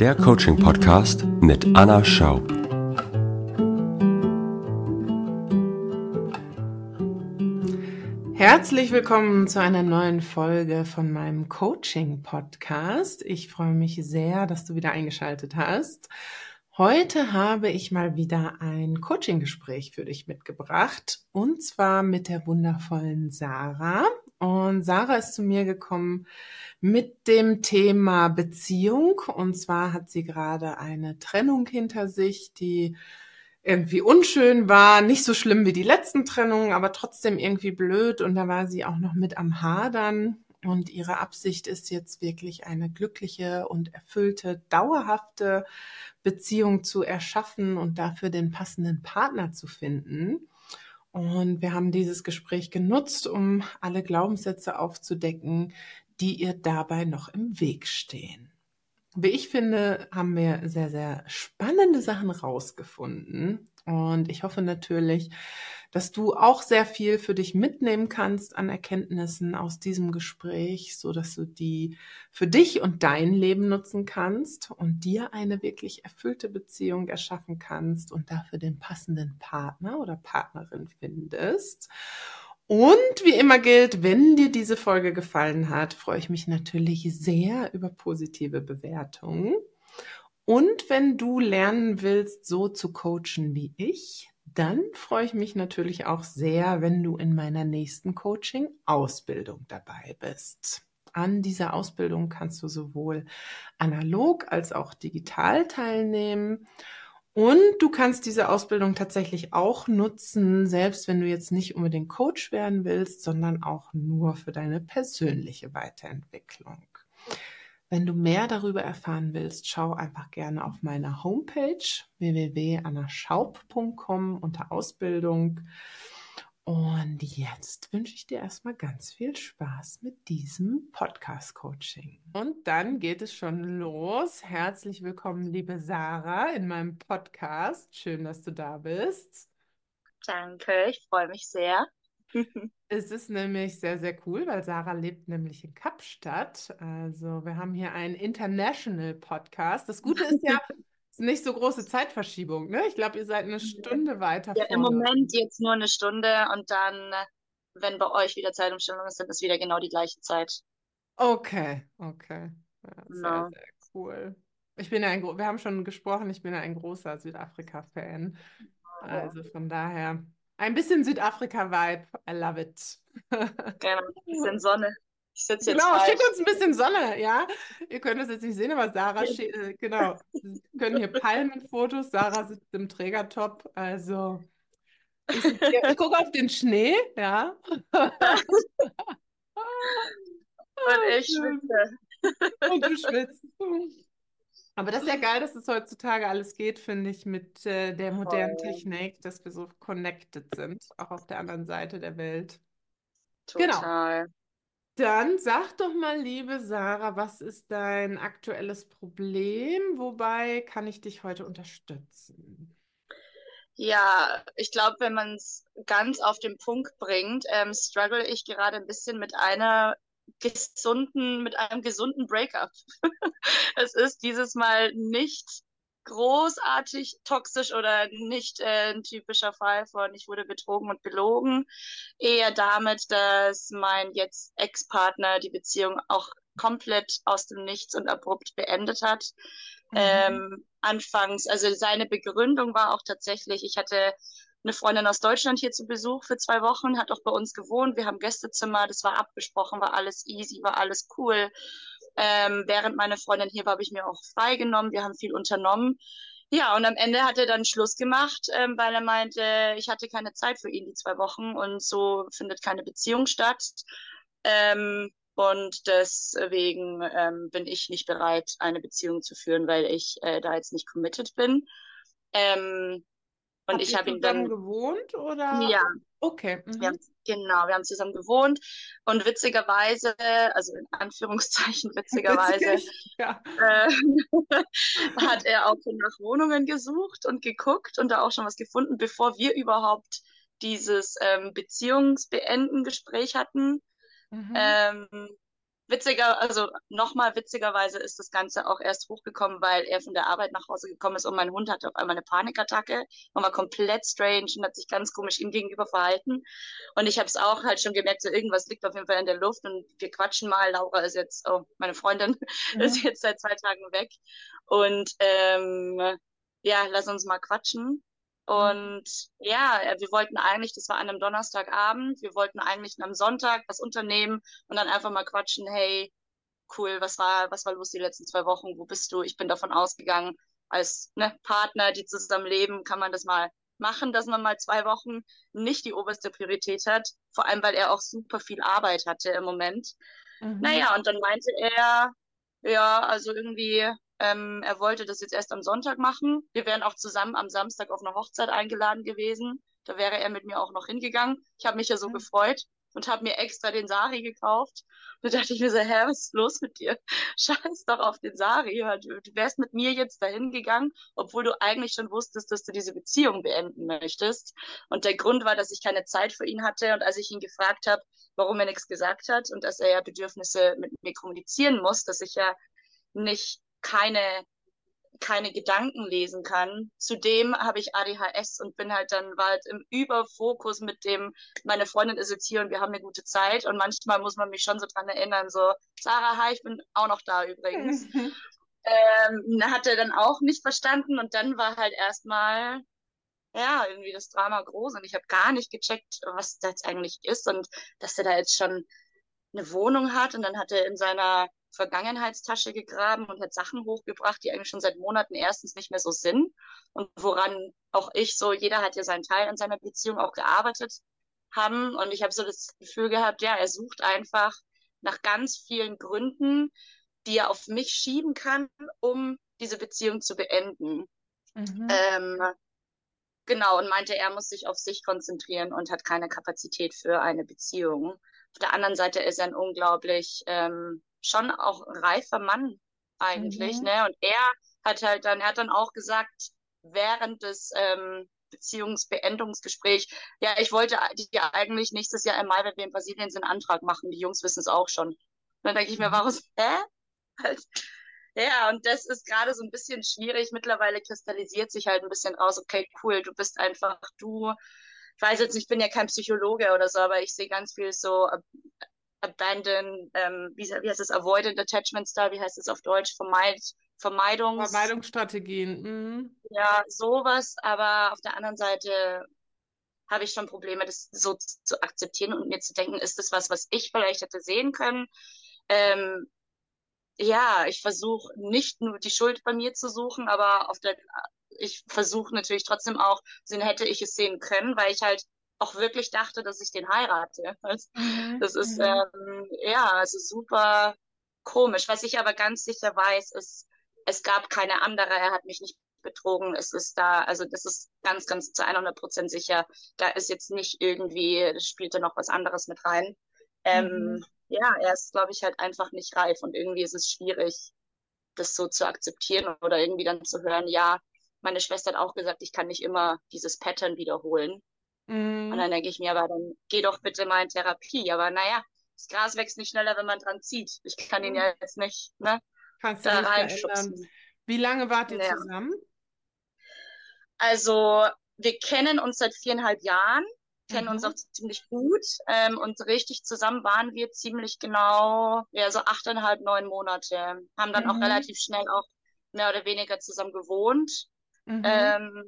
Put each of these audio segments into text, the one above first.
der Coaching-Podcast mit Anna Schaub. Herzlich willkommen zu einer neuen Folge von meinem Coaching-Podcast. Ich freue mich sehr, dass du wieder eingeschaltet hast. Heute habe ich mal wieder ein Coaching-Gespräch für dich mitgebracht und zwar mit der wundervollen Sarah. Und Sarah ist zu mir gekommen mit dem Thema Beziehung. Und zwar hat sie gerade eine Trennung hinter sich, die irgendwie unschön war, nicht so schlimm wie die letzten Trennungen, aber trotzdem irgendwie blöd. Und da war sie auch noch mit am Hadern. Und ihre Absicht ist jetzt wirklich eine glückliche und erfüllte, dauerhafte Beziehung zu erschaffen und dafür den passenden Partner zu finden. Und wir haben dieses Gespräch genutzt, um alle Glaubenssätze aufzudecken, die ihr dabei noch im Weg stehen. Wie ich finde, haben wir sehr, sehr spannende Sachen rausgefunden. Und ich hoffe natürlich, dass du auch sehr viel für dich mitnehmen kannst an Erkenntnissen aus diesem Gespräch, so dass du die für dich und dein Leben nutzen kannst und dir eine wirklich erfüllte Beziehung erschaffen kannst und dafür den passenden Partner oder Partnerin findest. Und wie immer gilt, wenn dir diese Folge gefallen hat, freue ich mich natürlich sehr über positive Bewertungen. Und wenn du lernen willst, so zu coachen wie ich, dann freue ich mich natürlich auch sehr, wenn du in meiner nächsten Coaching-Ausbildung dabei bist. An dieser Ausbildung kannst du sowohl analog als auch digital teilnehmen. Und du kannst diese Ausbildung tatsächlich auch nutzen, selbst wenn du jetzt nicht unbedingt Coach werden willst, sondern auch nur für deine persönliche Weiterentwicklung. Wenn du mehr darüber erfahren willst, schau einfach gerne auf meiner Homepage www.annaschaub.com unter Ausbildung. Und jetzt wünsche ich dir erstmal ganz viel Spaß mit diesem Podcast-Coaching. Und dann geht es schon los. Herzlich willkommen, liebe Sarah, in meinem Podcast. Schön, dass du da bist. Danke, ich freue mich sehr. Es ist nämlich sehr, sehr cool, weil Sarah lebt nämlich in Kapstadt. Also wir haben hier einen International Podcast. Das Gute ist ja, ist nicht so große Zeitverschiebung. Ne? Ich glaube, ihr seid eine Stunde weiter Ja, im vorne. Moment jetzt nur eine Stunde und dann, wenn bei euch wieder Zeitumstellung ist, dann ist wieder genau die gleiche Zeit. Okay, okay. Ja, sehr, Genau. sehr cool. Ich bin ja ein, wir haben schon gesprochen, ich bin ja ein großer Südafrika-Fan. Also von daher ein bisschen Südafrika-Vibe. I love it. Genau, bisschen Sonne. Ich sitze jetzt Genau, schick uns ein bisschen Sonne, ja. Ihr könnt das jetzt nicht sehen, aber Sarah, äh, genau, wir können hier Palmenfotos. Sarah sitzt im Trägertop. Also, ich, hier- ich gucke auf den Schnee, ja. Und ich Schön. schwitze. Und du schwitzt. Aber das ist ja geil, dass es heutzutage alles geht, finde ich, mit äh, der modernen Voll. Technik, dass wir so connected sind, auch auf der anderen Seite der Welt. Genau. Dann sag doch mal, liebe Sarah, was ist dein aktuelles Problem? Wobei kann ich dich heute unterstützen? Ja, ich glaube, wenn man es ganz auf den Punkt bringt, ähm, struggle ich gerade ein bisschen mit einer gesunden, mit einem gesunden Breakup. Es ist dieses Mal nicht großartig toxisch oder nicht äh, ein typischer Fall von ich wurde betrogen und belogen. Eher damit, dass mein jetzt Ex-Partner die Beziehung auch komplett aus dem Nichts und abrupt beendet hat. Mhm. Ähm, anfangs, also seine Begründung war auch tatsächlich, ich hatte eine Freundin aus Deutschland hier zu Besuch für zwei Wochen, hat auch bei uns gewohnt. Wir haben Gästezimmer, das war abgesprochen, war alles easy, war alles cool. Ähm, während meine Freundin hier war, habe ich mir auch freigenommen. Wir haben viel unternommen. Ja, und am Ende hat er dann Schluss gemacht, ähm, weil er meinte, ich hatte keine Zeit für ihn die zwei Wochen und so findet keine Beziehung statt. Ähm, und deswegen ähm, bin ich nicht bereit, eine Beziehung zu führen, weil ich äh, da jetzt nicht committed bin. Ähm, und Habt ich habe ihn dann, gewohnt oder? ja, Okay. wir Mhm. haben, genau, wir haben zusammen gewohnt und witzigerweise, also in Anführungszeichen witzigerweise, Witzig. Ja. äh, hat er auch schon nach Wohnungen gesucht und geguckt und da auch schon was gefunden, bevor wir überhaupt dieses ähm, Beziehungsbeenden-Gespräch hatten. Mhm. Ähm, witziger, also nochmal witzigerweise ist das Ganze auch erst hochgekommen, weil er von der Arbeit nach Hause gekommen ist und mein Hund hatte auf einmal eine Panikattacke und war komplett strange und hat sich ganz komisch ihm gegenüber verhalten. Und ich habe es auch halt schon gemerkt, so irgendwas liegt auf jeden Fall in der Luft und wir quatschen mal. Laura ist jetzt, oh, meine Freundin ja. ist jetzt seit zwei Tagen weg. Und ähm, ja, lass uns mal quatschen. Und ja, wir wollten eigentlich, das war an einem Donnerstagabend, wir wollten eigentlich am Sonntag was unternehmen und dann einfach mal quatschen, hey, cool, was war, was war los die letzten zwei Wochen, wo bist du? Ich bin davon ausgegangen, als ne, Partner, die zusammen leben, kann man das mal machen, dass man mal zwei Wochen nicht die oberste Priorität hat, vor allem weil er auch super viel Arbeit hatte im Moment. Mhm. Naja, und dann meinte er, ja, also irgendwie ähm, er wollte das jetzt erst am Sonntag machen. Wir wären auch zusammen am Samstag auf eine Hochzeit eingeladen gewesen. Da wäre er mit mir auch noch hingegangen. Ich habe mich ja so mhm. gefreut und habe mir extra den Sari gekauft. Und da dachte ich mir so, hä, was ist los mit dir? Scheiß doch auf den Sari. Du, du wärst mit mir jetzt dahin gegangen, obwohl du eigentlich schon wusstest, dass du diese Beziehung beenden möchtest. Und der Grund war, dass ich keine Zeit für ihn hatte. Und als ich ihn gefragt habe, warum er nichts gesagt hat und dass er ja Bedürfnisse mit mir kommunizieren muss, dass ich ja nicht keine keine Gedanken lesen kann. Zudem habe ich ADHS und bin halt dann bald im Überfokus mit dem, meine Freundin ist jetzt hier und wir haben eine gute Zeit und manchmal muss man mich schon so dran erinnern, so, Sarah, hi, ich bin auch noch da übrigens. ähm, hat er dann auch nicht verstanden und dann war halt erstmal, ja, irgendwie das Drama groß und ich habe gar nicht gecheckt, was das eigentlich ist und dass er da jetzt schon eine Wohnung hat und dann hat er in seiner Vergangenheitstasche gegraben und hat Sachen hochgebracht, die eigentlich schon seit Monaten erstens nicht mehr so sind und woran auch ich so, jeder hat ja seinen Teil in seiner Beziehung auch gearbeitet haben und ich habe so das Gefühl gehabt, ja, er sucht einfach nach ganz vielen Gründen, die er auf mich schieben kann, um diese Beziehung zu beenden. Mhm. Ähm, genau, und meinte, er muss sich auf sich konzentrieren und hat keine Kapazität für eine Beziehung. Auf der anderen Seite ist er ein unglaublich ähm, schon auch ein reifer Mann eigentlich, mhm. ne? Und er hat halt dann, er hat dann auch gesagt, während des ähm, Beziehungsbeendungsgespräch, ja, ich wollte die eigentlich nächstes Jahr im Mai, wenn wir in Brasilien sind, einen Antrag machen. Die Jungs wissen es auch schon. Und dann denke ich mir, mhm. warum, hä? Halt, ja, und das ist gerade so ein bisschen schwierig. Mittlerweile kristallisiert sich halt ein bisschen raus, okay, cool, du bist einfach du. Ich weiß jetzt, ich bin ja kein Psychologe oder so, aber ich sehe ganz viel so Abandon, ähm, wie, wie heißt es, Avoidant Attachment Style, wie heißt es auf Deutsch, Vermeid, Vermeidungs Vermeidungsstrategien. Mhm. Ja, sowas, aber auf der anderen Seite habe ich schon Probleme, das so zu akzeptieren und mir zu denken, ist das was, was ich vielleicht hätte sehen können? Ähm, ja, ich versuche nicht nur die Schuld bei mir zu suchen, aber auf der, ich versuche natürlich trotzdem auch, hätte ich es sehen können, weil ich halt auch wirklich dachte, dass ich den heirate. Mhm. Das ist, mhm. ähm, ja, also super komisch. Was ich aber ganz sicher weiß, ist, es gab keine andere, er hat mich nicht betrogen. Es ist da, also das ist ganz, ganz zu 100 Prozent sicher. Da ist jetzt nicht irgendwie, das spielte noch was anderes mit rein. Ähm, mhm. Ja, er ist, glaube ich, halt einfach nicht reif und irgendwie ist es schwierig, das so zu akzeptieren oder irgendwie dann zu hören, ja, meine Schwester hat auch gesagt, ich kann nicht immer dieses Pattern wiederholen. Mhm. Und dann denke ich mir, aber dann geh doch bitte mal in Therapie. Aber naja, das Gras wächst nicht schneller, wenn man dran zieht. Ich kann ihn ja jetzt nicht, ne? Kannst da reinschubsen. Wie lange wart ihr ja. zusammen? Also, wir kennen uns seit viereinhalb Jahren, kennen mhm. uns auch ziemlich gut ähm, und richtig zusammen waren wir ziemlich genau, ja, so achteinhalb, neun Monate. Haben dann mhm. auch relativ schnell auch mehr oder weniger zusammen gewohnt. Mhm. Ähm,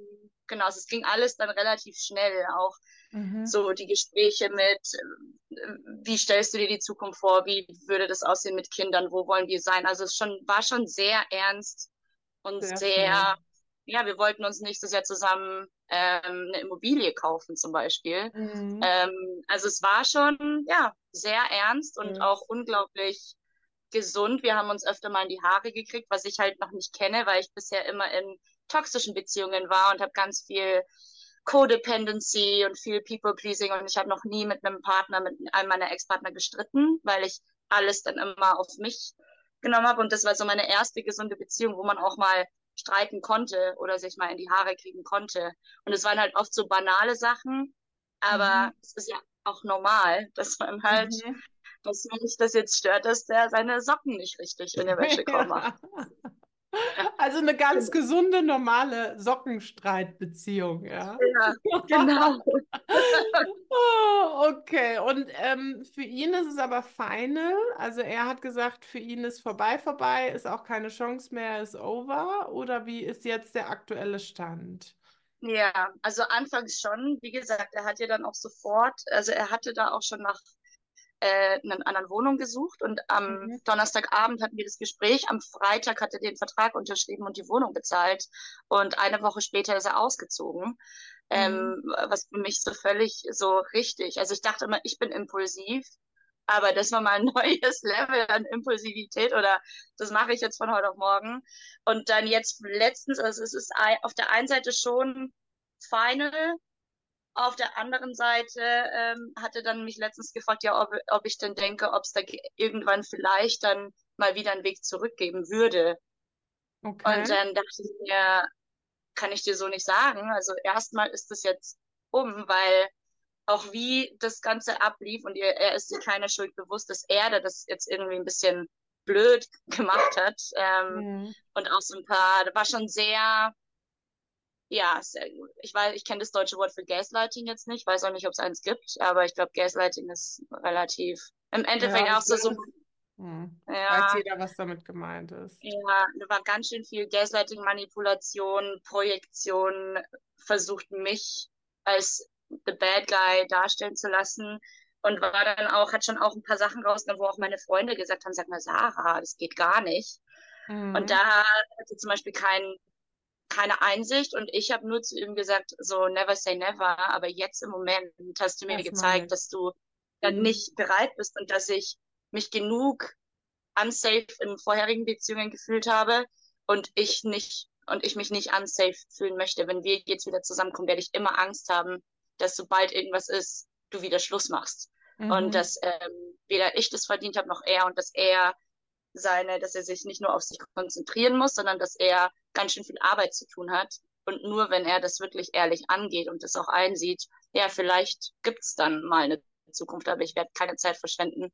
genau, also es ging alles dann relativ schnell. Auch mhm. so die Gespräche mit, äh, wie stellst du dir die Zukunft vor, wie würde das aussehen mit Kindern, wo wollen wir sein? Also es schon, war schon sehr ernst und sehr, sehr ja, wir wollten uns nächstes Jahr zusammen ähm, eine Immobilie kaufen zum Beispiel. Mhm. Ähm, also es war schon, ja, sehr ernst und mhm. auch unglaublich gesund. Wir haben uns öfter mal in die Haare gekriegt, was ich halt noch nicht kenne, weil ich bisher immer in toxischen Beziehungen war und habe ganz viel Codependency und viel People-Pleasing und ich habe noch nie mit einem Partner, mit einem meiner Ex-Partner gestritten, weil ich alles dann immer auf mich genommen habe und das war so meine erste gesunde Beziehung, wo man auch mal streiten konnte oder sich mal in die Haare kriegen konnte. Und es waren halt oft so banale Sachen, aber mhm. es ist ja auch normal, dass man halt mhm dass mich das jetzt stört, dass der seine Socken nicht richtig in der Wäschekorb macht. Also eine ganz genau. gesunde, normale Sockenstreitbeziehung, ja. Ja, genau. oh, okay, und ähm, für ihn ist es aber final. Also er hat gesagt, für ihn ist vorbei, vorbei, ist auch keine Chance mehr, ist over. Oder wie ist jetzt der aktuelle Stand? Ja, also anfangs schon. Wie gesagt, er hat ja dann auch sofort, also er hatte da auch schon nach äh, einer anderen Wohnung gesucht und am mhm. Donnerstagabend hatten wir das Gespräch. Am Freitag hat er den Vertrag unterschrieben und die Wohnung bezahlt. Und eine Woche später ist er ausgezogen. Ähm, mhm. Ähm, was für mich so völlig so richtig. Also ich dachte immer, ich bin impulsiv. Aber das war mal ein neues Level an Impulsivität oder das mache ich jetzt von heute auf morgen. Und dann jetzt letztens, also es ist auf der einen Seite schon final, auf der anderen Seite ähm, hatte dann mich letztens gefragt, ja, ob, ob ich denn denke, ob es da irgendwann vielleicht dann mal wieder einen Weg zurückgeben würde. Okay. Und dann dachte ich mir, kann ich dir so nicht sagen. Also erstmal ist es jetzt um, weil auch wie das Ganze ablief und er, er ist sich keine Schuld bewusst, dass er das jetzt irgendwie ein bisschen blöd gemacht hat. Ähm, mhm. Und auch so ein paar, da war schon sehr, ja, sehr gut. Ich weiß, ich kenne das deutsche Wort für Gaslighting jetzt nicht, weiß auch nicht, ob es eins gibt, aber ich glaube, Gaslighting ist relativ im Endeffekt ja, auch so, so hm. Ja, Weiß jeder, was damit gemeint ist. Ja, da war ganz schön viel Gaslighting, Manipulation, Projektion, versucht mich als the bad guy darstellen zu lassen und war dann auch, hat schon auch ein paar Sachen rausgenommen, wo auch meine Freunde gesagt haben, sag mal, Sarah, das geht gar nicht. Mhm. Und da hatte zum Beispiel kein, keine Einsicht und ich habe nur zu ihm gesagt, so never say never, aber jetzt im Moment hast du mir das gezeigt, dass du dann mhm. nicht bereit bist und dass ich mich genug unsafe in vorherigen Beziehungen gefühlt habe und ich nicht und ich mich nicht unsafe fühlen möchte. Wenn wir jetzt wieder zusammenkommen, werde ich immer Angst haben, dass sobald irgendwas ist, du wieder Schluss machst. Mhm. Und dass ähm, weder ich das verdient habe noch er und dass er seine, dass er sich nicht nur auf sich konzentrieren muss, sondern dass er ganz schön viel Arbeit zu tun hat. Und nur wenn er das wirklich ehrlich angeht und das auch einsieht, ja, vielleicht gibt's dann mal eine Zukunft, aber ich werde keine Zeit verschwenden,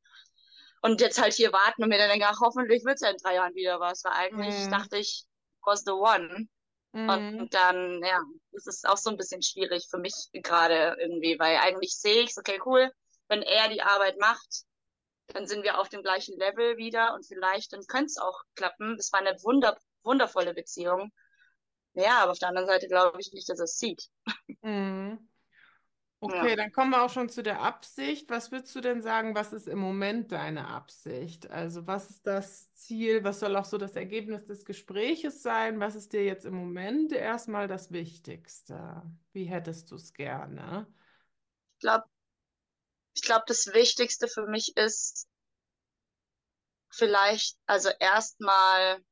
und jetzt halt hier warten und mir dann denken, ach, hoffentlich wird es ja in drei Jahren wieder was. Weil eigentlich mhm. dachte ich, was the one. Mhm. Und dann, ja, das ist auch so ein bisschen schwierig für mich gerade irgendwie, weil eigentlich sehe ich es, okay, cool, wenn er die Arbeit macht, dann sind wir auf dem gleichen Level wieder und vielleicht, dann könnte es auch klappen. Es war eine wunder, wundervolle Beziehung. Ja, aber auf der anderen Seite glaube ich nicht, dass es sieht. Mhm. Okay, ja. dann kommen wir auch schon zu der Absicht. Was würdest du denn sagen, was ist im Moment deine Absicht? Also was ist das Ziel? Was soll auch so das Ergebnis des Gespräches sein? Was ist dir jetzt im Moment erstmal das Wichtigste? Wie hättest du es gerne? Ich glaube, ich glaube, das Wichtigste für mich ist vielleicht, also erstmal,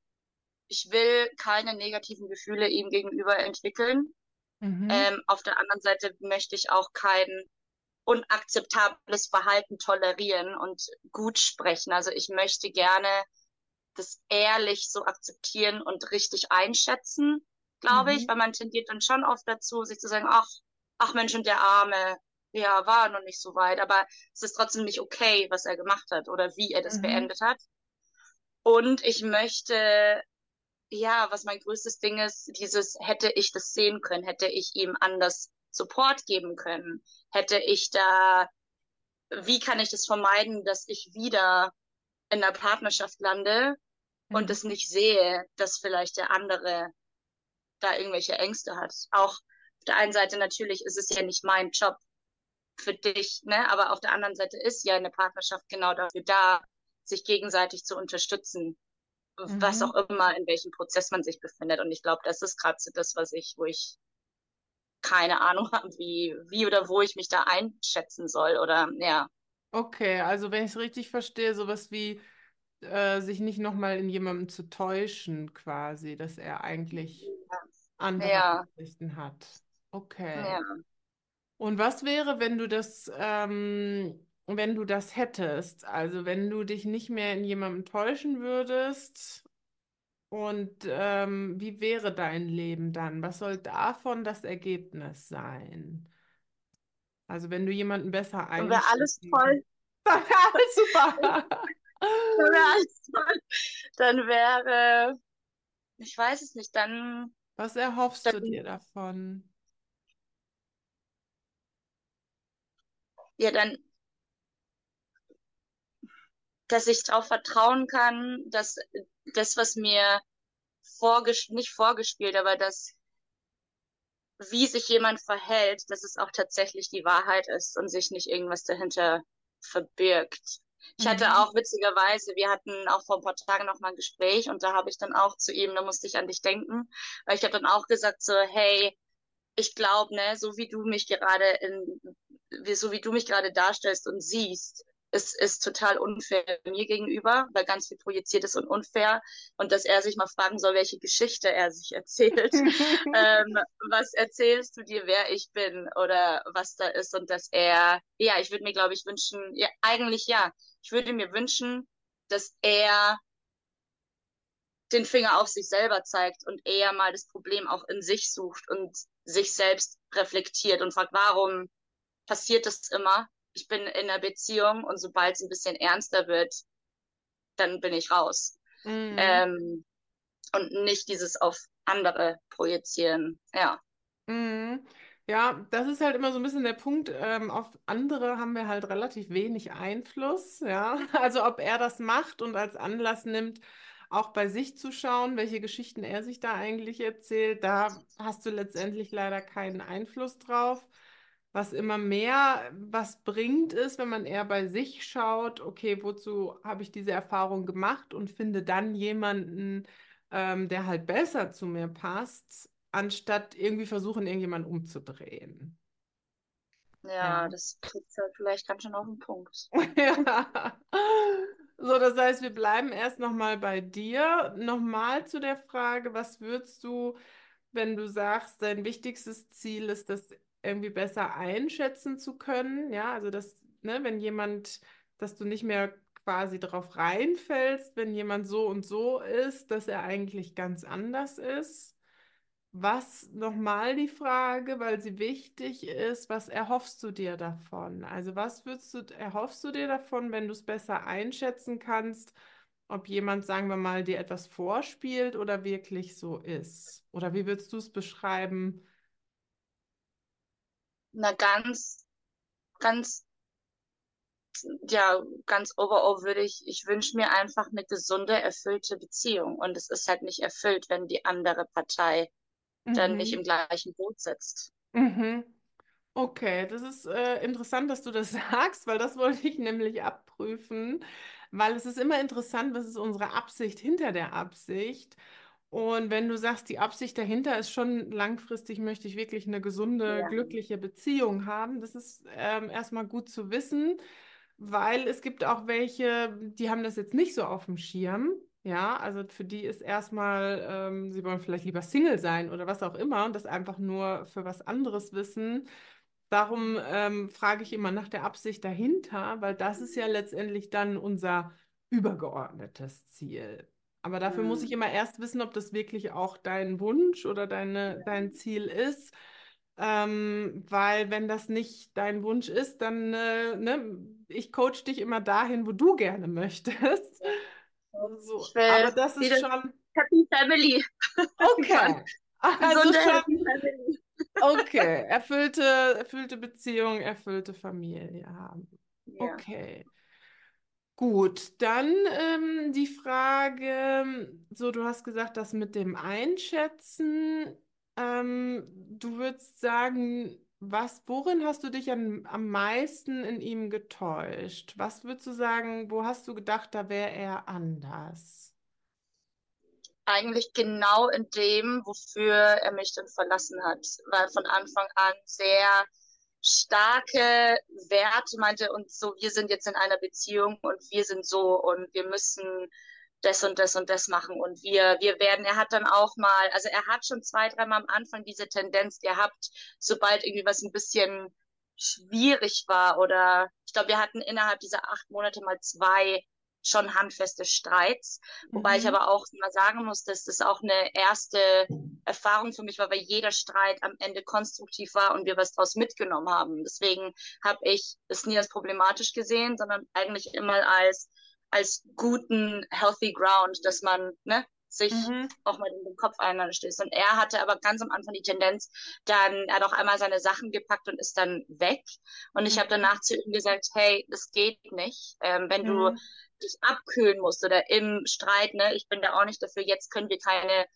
ich will keine negativen Gefühle ihm gegenüber entwickeln. Mhm. Ähm, auf der anderen Seite möchte ich auch kein unakzeptables Verhalten tolerieren und gut sprechen. Also ich möchte gerne das ehrlich so akzeptieren und richtig einschätzen, glaube mhm. ich, weil man tendiert dann schon oft dazu, sich zu sagen, ach, ach Mensch, und der Arme, ja, war noch nicht so weit, aber es ist trotzdem nicht okay, was er gemacht hat oder wie er das mhm. beendet hat. Und ich möchte ja, was mein größtes Ding ist, dieses hätte ich das sehen können, hätte ich ihm anders Support geben können, hätte ich da, wie kann ich das vermeiden, dass ich wieder in der Partnerschaft lande mhm. und es nicht sehe, dass vielleicht der andere da irgendwelche Ängste hat. Auch auf der einen Seite natürlich ist es ja nicht mein Job für dich, ne, aber auf der anderen Seite ist ja eine Partnerschaft genau dafür da, sich gegenseitig zu unterstützen mhm. was auch immer, in welchem Prozess man sich befindet. Und ich glaube, das ist gerade so das, was ich, wo ich keine Ahnung habe, wie, wie oder wo ich mich da einschätzen soll oder ja. Okay, also wenn ich es richtig verstehe, sowas wie äh, sich nicht nochmal in jemandem zu täuschen, quasi, dass er eigentlich ja. andere ja. Ansichten hat. Okay. Ja. Und was wäre, wenn du das ähm, wenn du das hättest, also wenn du dich nicht mehr in jemandem täuschen würdest, und ähm, wie wäre dein Leben dann? Was soll davon das Ergebnis sein? Also wenn du jemanden besser einschätzen Wäre alles toll. Dann wäre super. dann wäre alles toll. Dann wäre, ich weiß es nicht, dann. Was erhoffst dann, du dir davon? Ja, dann, dass ich darauf vertrauen kann, dass das, was mir vorges nicht vorgespielt, aber das, wie sich jemand verhält, dass es auch tatsächlich die Wahrheit ist und sich nicht irgendwas dahinter verbirgt. Ich hatte Mhm. auch witzigerweise, wir hatten auch vor ein paar Tagen noch mal ein Gespräch und da habe ich dann auch zu ihm, da musste ich an dich denken, weil ich habe dann auch gesagt so, hey, ich glaube, ne, so wie du mich gerade in, wie, so wie du mich gerade darstellst und siehst, ist, ist total unfair mir gegenüber, weil ganz viel projiziert ist und unfair. Und dass er sich mal fragen soll, welche Geschichte er sich erzählt. ähm, was erzählst du dir, wer ich bin oder was da ist? Und dass er, ja, ich würde mir, glaube ich, wünschen, ja, eigentlich ja, ich würde mir wünschen, dass er den Finger auf sich selber zeigt und eher mal das Problem auch in sich sucht und sich selbst reflektiert und fragt, warum passiert das immer? Ich bin in einer Beziehung und sobald es ein bisschen ernster wird, dann bin ich raus. Mhm. Ähm, und nicht dieses auf andere projizieren. Ja. Mhm. Ja, das ist halt immer so ein bisschen der Punkt. Ähm, auf andere haben wir halt relativ wenig Einfluss. Ja, also ob er das macht und als Anlass nimmt, auch bei sich zu schauen, welche Geschichten er sich da eigentlich erzählt, da hast du letztendlich leider keinen Einfluss drauf. Was immer mehr was bringt, ist, wenn man eher bei sich schaut, okay, wozu habe ich diese Erfahrung gemacht und finde dann jemanden, ähm, der halt besser zu mir passt, anstatt irgendwie versuchen, irgendjemanden umzudrehen. Ja, das trifft halt vielleicht ganz schön auf den Punkt. Ja. So, das heißt, wir bleiben erst nochmal bei dir. Nochmal zu der Frage, was würdest du, wenn du sagst, dein wichtigstes Ziel ist, das irgendwie besser einschätzen zu können? Ja, also das, ne, wenn jemand, dass du nicht mehr quasi darauf reinfällst, wenn jemand so und so ist, dass er eigentlich ganz anders ist. Was nochmal die Frage, weil sie wichtig ist, was erhoffst du dir davon? Also was würdest du, erhoffst du dir davon, wenn du es besser einschätzen kannst, ob jemand, sagen wir mal, dir etwas vorspielt oder wirklich so ist? Oder wie würdest du es beschreiben? Na, ganz, ganz, ja, ganz overall würde ich, ich wünsche mir einfach eine gesunde, erfüllte Beziehung. Und es ist halt nicht erfüllt, wenn die andere Partei dann nicht Mhm. im gleichen Boot sitzt. Mhm. Okay, das ist äh, interessant, dass du das sagst, weil das wollte ich nämlich abprüfen, weil es ist immer interessant, was ist unsere Absicht hinter der Absicht. Und wenn du sagst, die Absicht dahinter ist schon langfristig, möchte ich wirklich eine gesunde, Ja. glückliche Beziehung haben, das ist ähm, erstmal gut zu wissen, weil es gibt auch welche, die haben das jetzt nicht so auf dem Schirm. Ja, also für die ist erstmal, ähm, sie wollen vielleicht lieber Single sein oder was auch immer und das einfach nur für was anderes wissen. Darum ähm, frage ich immer nach der Absicht dahinter, weil das ist ja letztendlich dann unser übergeordnetes Ziel. Aber dafür muss ich immer erst wissen, ob das wirklich auch dein Wunsch oder deine, dein Ziel ist. Ähm, weil wenn das nicht dein Wunsch ist, dann, äh, ne, ich coach dich immer dahin, wo du gerne möchtest. So, will aber das ist wieder schon Happy Family. okay. Also schon. Okay, erfüllte, erfüllte Beziehung, erfüllte Familie haben. Ja. Okay, gut. Dann ähm, die Frage, so du hast gesagt, das mit dem Einschätzen. Ähm, du würdest sagen, was, worin hast du dich am, am meisten in ihm getäuscht? Was würdest du sagen, wo hast du gedacht, da wäre er anders? Eigentlich genau in dem, wofür er mich dann verlassen hat, weil von Anfang an sehr starke Werte meinte und so, wir sind jetzt in einer Beziehung und wir sind so und wir müssen das und das und das machen und wir, wir werden, er hat dann auch mal, also er hat schon zwei, dreimal am Anfang diese Tendenz gehabt, sobald irgendwie was ein bisschen schwierig war oder ich glaube, wir hatten innerhalb dieser acht Monate mal zwei schon handfeste Streits. Wobei ich Mhm. aber auch mal sagen muss, dass das auch eine erste Erfahrung für mich war, weil jeder Streit am Ende konstruktiv war und wir was daraus mitgenommen haben. Deswegen habe ich es nie als problematisch gesehen, sondern eigentlich immer als, als guten, healthy ground, dass man ne, sich Mhm. auch mal in den Kopf einander stößt. Und er hatte aber ganz am Anfang die Tendenz, dann, er hat auch einmal seine Sachen gepackt und ist dann weg. Und ich habe Mhm. danach zu ihm gesagt, hey, das geht nicht. Ähm, wenn du Mhm. dich abkühlen musst oder im Streit, ne, ich bin da auch nicht dafür, jetzt können wir keine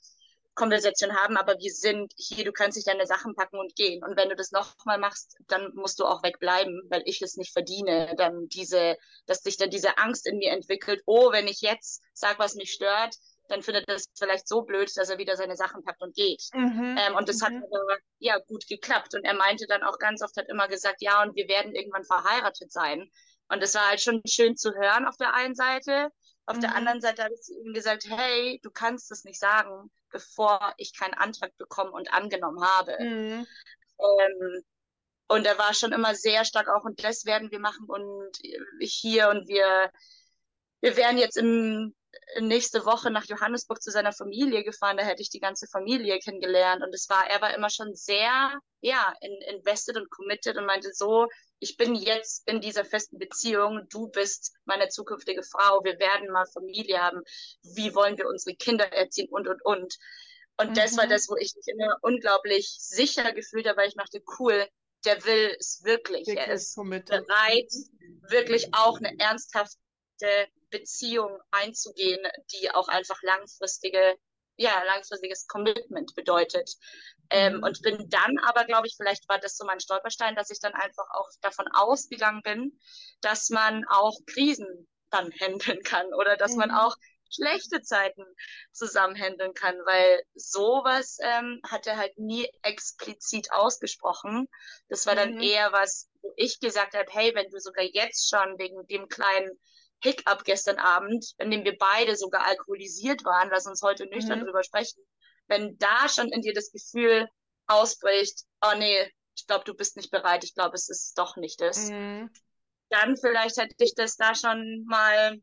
Konversation haben, aber wir sind hier, du kannst dich deine Sachen packen und gehen. Und wenn du das nochmal machst, dann musst du auch wegbleiben, weil ich es nicht verdiene, dann diese, dass sich dann diese Angst in mir entwickelt, oh, wenn ich jetzt sag, was mich stört, dann findet das vielleicht so blöd, dass er wieder seine Sachen packt und geht. Mhm. Ähm, und das hat Mhm. aber ja gut geklappt. Und er meinte dann auch ganz oft, hat immer gesagt, ja, und wir werden irgendwann verheiratet sein. Und es war halt schon schön zu hören auf der einen Seite. Auf der Mhm. anderen Seite habe ich zu ihm gesagt, hey, du kannst das nicht sagen, bevor ich keinen Antrag bekommen und angenommen habe. Mhm. Ähm, und er war schon immer sehr stark auch, und das werden wir machen und hier und wir, wir wären jetzt im, nächste Woche nach Johannesburg zu seiner Familie gefahren, da hätte ich die ganze Familie kennengelernt und es war, er war immer schon sehr, ja, in, invested und committed und meinte so, ich bin jetzt in dieser festen Beziehung, du bist meine zukünftige Frau, wir werden mal Familie haben, wie wollen wir unsere Kinder erziehen und, und, und. Und das war Mhm. das, wo ich mich immer unglaublich sicher gefühlt habe, weil ich dachte, cool, der will es wirklich. Er Wirklich ist committed. bereit, wirklich auch eine ernsthafte Beziehung einzugehen, die auch einfach langfristige, ja, langfristiges Commitment bedeutet. Ähm, Mhm. und bin dann aber, glaube ich, vielleicht war das so mein Stolperstein, dass ich dann einfach auch davon ausgegangen bin, dass man auch Krisen dann handeln kann oder dass man Mhm. auch schlechte Zeiten zusammen handeln kann, weil sowas ähm, hat er halt nie explizit ausgesprochen. Das war dann Mhm. eher was, wo ich gesagt habe, hey, wenn du sogar jetzt schon wegen dem kleinen Hiccup gestern Abend, in dem wir beide sogar alkoholisiert waren, lass uns heute nüchtern Mhm. drüber sprechen, wenn da schon in dir das Gefühl ausbricht, oh nee, ich glaube, du bist nicht bereit, ich glaube, es ist doch nicht das, Mhm. dann vielleicht hätte ich das da schon mal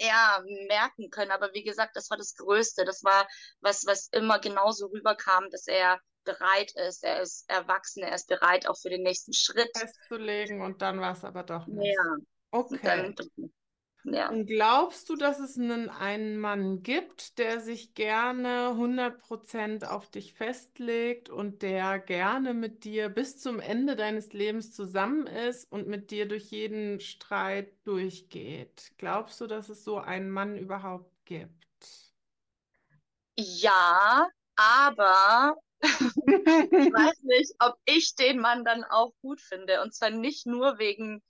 ja, merken können. Aber wie gesagt, das war das Größte. Das war was, was immer genauso rüberkam, dass er bereit ist. Er ist erwachsen, er ist bereit auch für den nächsten Schritt. Festzulegen und dann war es aber doch nicht. Ja, Okay. dann, ja. Und glaubst du, dass es einen, einen Mann gibt, der sich gerne 100% auf dich festlegt und der gerne mit dir bis zum Ende deines Lebens zusammen ist und mit dir durch jeden Streit durchgeht? Glaubst du, dass es so einen Mann überhaupt gibt? Ja, aber ich weiß nicht, ob ich den Mann dann auch gut finde. Und zwar nicht nur wegen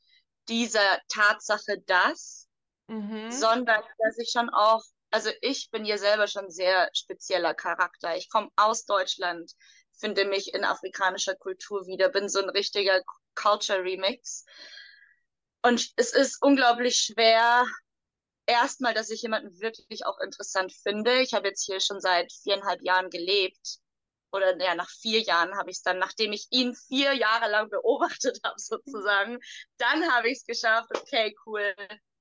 dieser Tatsache, dass, Mhm. sondern dass ich schon auch, also ich bin ja selber schon sehr spezieller Charakter. Ich komme aus Deutschland, finde mich in afrikanischer Kultur wieder, bin so ein richtiger Culture Remix. Und es ist unglaublich schwer, erstmal, dass ich jemanden wirklich auch interessant finde. Ich habe jetzt hier schon seit viereinhalb Jahren gelebt. Oder ja, nach vier Jahren habe ich es dann, nachdem ich ihn vier Jahre lang beobachtet habe, sozusagen, dann habe ich es geschafft. Okay, cool,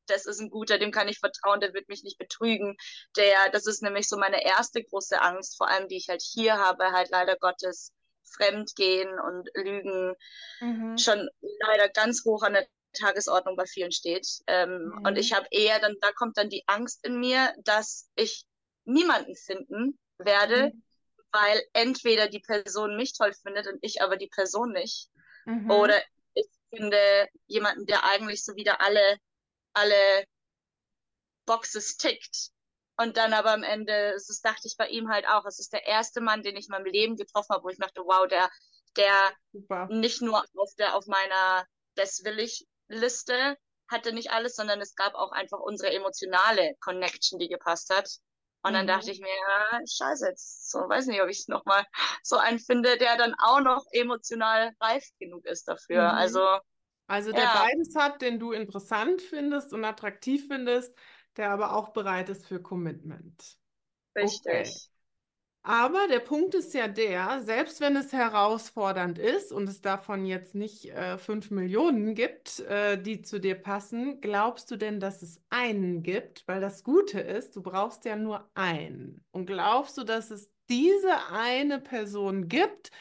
das ist ein guter, dem kann ich vertrauen, der wird mich nicht betrügen. Der, das ist nämlich so meine erste große Angst, vor allem die ich halt hier habe, halt leider Gottes Fremdgehen und Lügen Mhm. schon leider ganz hoch an der Tagesordnung bei vielen steht. Ähm, Mhm. Und ich habe eher dann, da kommt dann die Angst in mir, dass ich niemanden finden werde, Mhm. weil entweder die Person mich toll findet und ich aber die Person nicht. Mhm. Oder ich finde jemanden, der eigentlich so wieder alle, alle Boxes tickt. Und dann aber am Ende, das dachte ich bei ihm halt auch, es ist der erste Mann, den ich in meinem Leben getroffen habe, wo ich dachte, wow, der, der Super. nicht nur auf der, auf meiner Das will ich Liste hatte nicht alles, sondern es gab auch einfach unsere emotionale Connection, die gepasst hat. Und dann Mhm. dachte ich mir, ja, scheiße, jetzt so, weiß nicht, ob ich nochmal so einen finde, der dann auch noch emotional reif genug ist dafür. Mhm. Also, Also der Ja. beides hat, den du interessant findest und attraktiv findest, der aber auch bereit ist für Commitment. richtig. Okay. Aber der Punkt ist ja der, selbst wenn es herausfordernd ist und es davon jetzt nicht äh, fünf Millionen gibt, äh, die zu dir passen, glaubst du denn, dass es einen gibt? Weil das Gute ist, du brauchst ja nur einen. Und glaubst du, dass es diese eine Person gibt,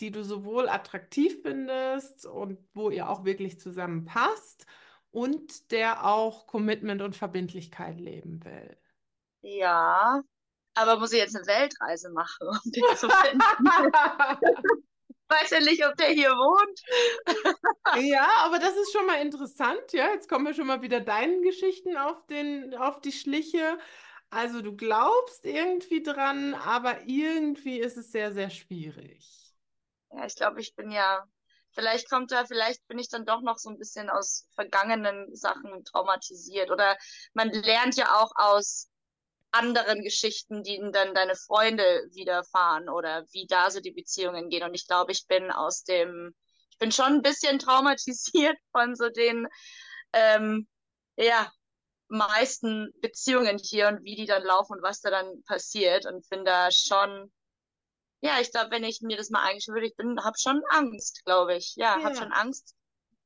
die du sowohl attraktiv findest und wo ihr auch wirklich zusammenpasst und der auch Commitment und Verbindlichkeit leben will? Ja, aber muss ich jetzt eine Weltreise machen, um den zu finden? Weiß ja nicht, ob der hier wohnt. ja, aber das ist schon mal interessant. Ja, jetzt kommen wir schon mal wieder deinen Geschichten auf den, auf die Schliche. Also du glaubst irgendwie dran, aber irgendwie ist es sehr, sehr schwierig. Ja, ich glaube, ich bin ja, vielleicht kommt da, vielleicht bin ich dann doch noch so ein bisschen aus vergangenen Sachen traumatisiert. Oder man lernt ja auch aus anderen Geschichten, die dann deine Freunde widerfahren oder wie da so die Beziehungen gehen. Und ich glaube, ich bin aus dem, ich bin schon ein bisschen traumatisiert von so den, ähm, ja, meisten Beziehungen hier und wie die dann laufen und was da dann passiert und bin da schon, ja, ich glaube, wenn ich mir das mal eingeschrieben würde, ich bin, habe schon Angst, glaube ich. Ja, ja. habe schon Angst,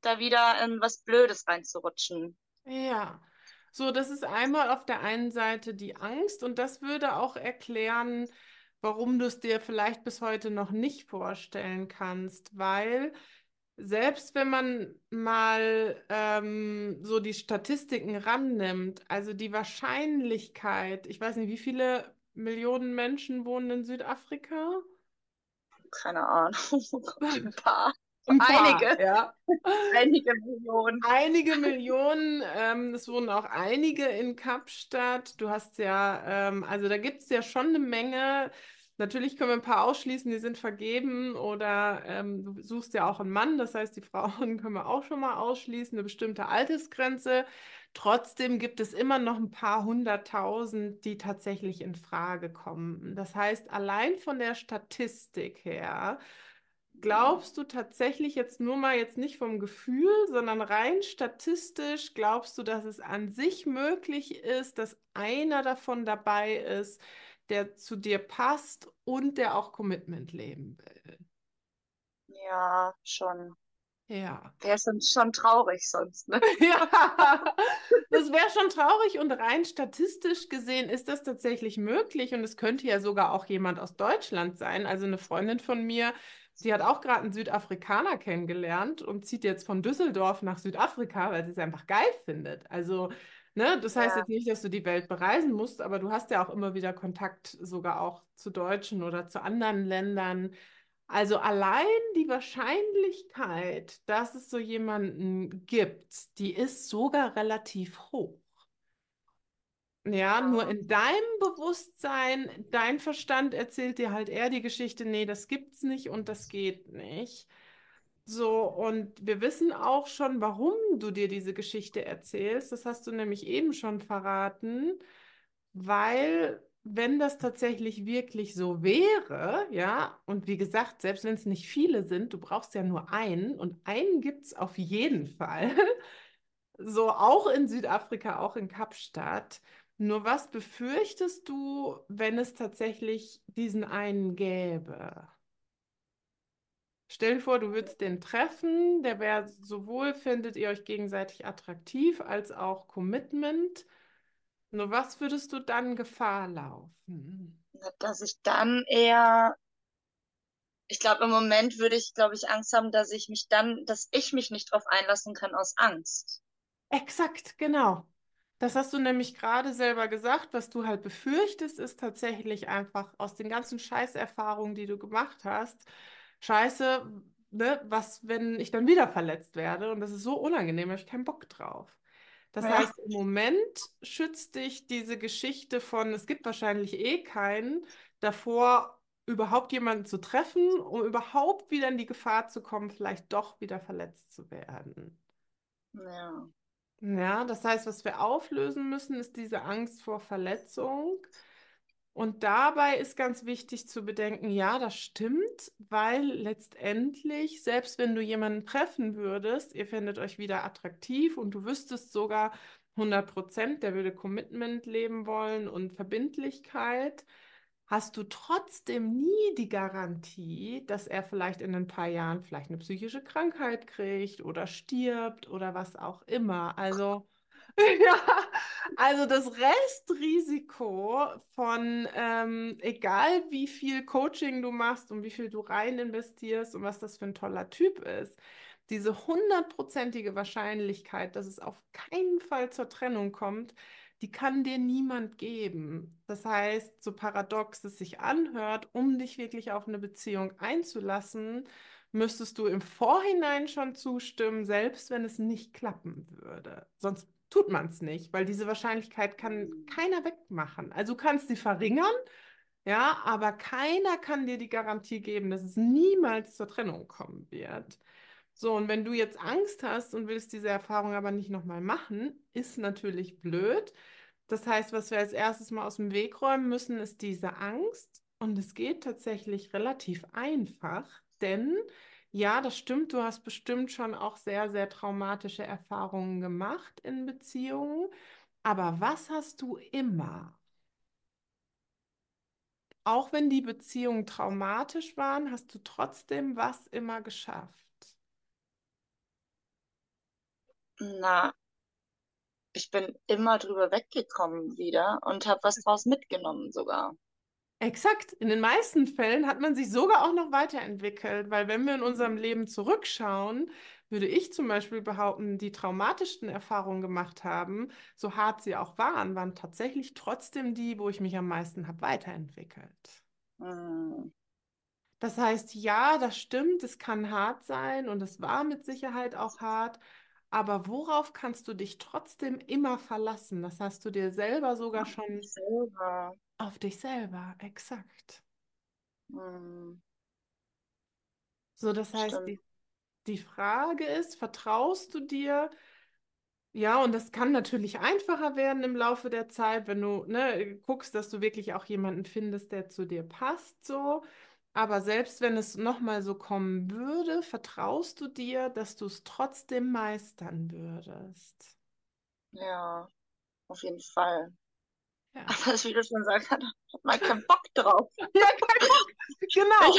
da wieder in was Blödes reinzurutschen. Ja. So, das ist einmal auf der einen Seite die Angst und das würde auch erklären, warum du es dir vielleicht bis heute noch nicht vorstellen kannst, weil selbst wenn man mal ähm, so die Statistiken rannimmt, also die Wahrscheinlichkeit, ich weiß nicht, wie viele Millionen Menschen wohnen in Südafrika? Keine Ahnung, ein paar. Ein paar, einige. Ja. einige Millionen. Einige Millionen. Ähm, es wohnen auch einige in Kapstadt. Du hast ja, ähm, also da gibt es ja schon eine Menge. Natürlich können wir ein paar ausschließen, die sind vergeben oder ähm, du suchst ja auch einen Mann, das heißt, die Frauen können wir auch schon mal ausschließen, eine bestimmte Altersgrenze. Trotzdem gibt es immer noch ein paar hunderttausend, die tatsächlich in Frage kommen. Das heißt, allein von der Statistik her Glaubst du tatsächlich jetzt nur mal jetzt nicht vom Gefühl, sondern rein statistisch, glaubst du, dass es an sich möglich ist, dass einer davon dabei ist, der zu dir passt und der auch Commitment leben will? Ja, schon. Ja. Wäre schon, schon traurig sonst, ne? ja, das wäre schon traurig und rein statistisch gesehen ist das tatsächlich möglich und es könnte ja sogar auch jemand aus Deutschland sein. Also eine Freundin von mir Sie hat auch gerade einen Südafrikaner kennengelernt und zieht jetzt von Düsseldorf nach Südafrika, weil sie es einfach geil findet. Also, ne, das heißt ja. jetzt nicht, dass du die Welt bereisen musst, aber du hast ja auch immer wieder Kontakt sogar auch zu Deutschen oder zu anderen Ländern. Also allein die Wahrscheinlichkeit, dass es so jemanden gibt, die ist sogar relativ hoch. Ja, nur in deinem Bewusstsein, dein Verstand erzählt dir halt eher die Geschichte, nee, das gibt's nicht und das geht nicht. So, und wir wissen auch schon, warum du dir diese Geschichte erzählst. Das hast du nämlich eben schon verraten, weil wenn das tatsächlich wirklich so wäre, ja, und wie gesagt, selbst wenn es nicht viele sind, du brauchst ja nur einen und einen gibt es auf jeden Fall. So, auch in Südafrika, auch in Kapstadt. Nur was befürchtest du, wenn es tatsächlich diesen einen gäbe? Stell dir vor, du würdest den treffen, der wäre sowohl findet ihr euch gegenseitig attraktiv als auch Commitment. Nur was würdest du dann Gefahr laufen? Dass ich dann eher, ich glaube, im Moment würde ich, glaube ich, Angst haben, dass ich mich dann, dass ich mich nicht drauf einlassen kann aus Angst. Exakt, genau. Das hast du nämlich gerade selber gesagt. Was du halt befürchtest, ist tatsächlich einfach aus den ganzen Scheißerfahrungen, die du gemacht hast. Scheiße, ne, was, wenn ich dann wieder verletzt werde? Und das ist so unangenehm, da habe ich keinen Bock drauf. Das ja. heißt, im Moment schützt dich diese Geschichte von, es gibt wahrscheinlich eh keinen, davor überhaupt jemanden zu treffen, um überhaupt wieder in die Gefahr zu kommen, vielleicht doch wieder verletzt zu werden. Ja. Ja, das heißt, was wir auflösen müssen, ist diese Angst vor Verletzung. Und dabei ist ganz wichtig zu bedenken, ja, das stimmt, weil letztendlich, selbst wenn du jemanden treffen würdest, ihr findet euch wieder attraktiv und du wüsstest sogar 100 Prozent, der würde Commitment leben wollen und Verbindlichkeit, hast du trotzdem nie die Garantie, dass er vielleicht in ein paar Jahren vielleicht eine psychische Krankheit kriegt oder stirbt oder was auch immer. Also, ja, also das Restrisiko von, ähm, egal wie viel Coaching du machst und wie viel du rein investierst und was das für ein toller Typ ist, diese hundertprozentige Wahrscheinlichkeit, dass es auf keinen Fall zur Trennung kommt, die kann dir niemand geben. Das heißt, so paradox es sich anhört, um dich wirklich auf eine Beziehung einzulassen, müsstest du im Vorhinein schon zustimmen, selbst wenn es nicht klappen würde. Sonst tut man es nicht, weil diese Wahrscheinlichkeit kann keiner wegmachen. Also du kannst sie verringern, ja, aber keiner kann dir die Garantie geben, dass es niemals zur Trennung kommen wird. So, und wenn du jetzt Angst hast und willst diese Erfahrung aber nicht nochmal machen, ist natürlich blöd. Das heißt, was wir als erstes mal aus dem Weg räumen müssen, ist diese Angst. Und es geht tatsächlich relativ einfach, denn ja, das stimmt, du hast bestimmt schon auch sehr, sehr traumatische Erfahrungen gemacht in Beziehungen. Aber was hast du immer? Auch wenn die Beziehungen traumatisch waren, hast du trotzdem was immer geschafft. Na, ich bin immer drüber weggekommen wieder und habe was draus mitgenommen sogar. Exakt. In den meisten Fällen hat man sich sogar auch noch weiterentwickelt, weil wenn wir in unserem Leben zurückschauen, würde ich zum Beispiel behaupten, die traumatischsten Erfahrungen gemacht haben, so hart sie auch waren, waren tatsächlich trotzdem die, wo ich mich am meisten habe weiterentwickelt. Hm. Das heißt, ja, das stimmt, es kann hart sein und es war mit Sicherheit auch hart, aber worauf kannst du dich trotzdem immer verlassen? Das hast du dir selber sogar schon Selber. auf dich selber, exakt. Hm. So, das heißt, Stimmt. die, die Frage ist, vertraust du dir? Ja, und das kann natürlich einfacher werden im Laufe der Zeit, wenn du, ne, guckst, dass du wirklich auch jemanden findest, der zu dir passt, so. Aber selbst wenn es nochmal so kommen würde, vertraust du dir, dass du es trotzdem meistern würdest? Ja, auf jeden Fall. Ja. Aber wie du schon sagst, hat, hat man keinen Bock drauf. Genau.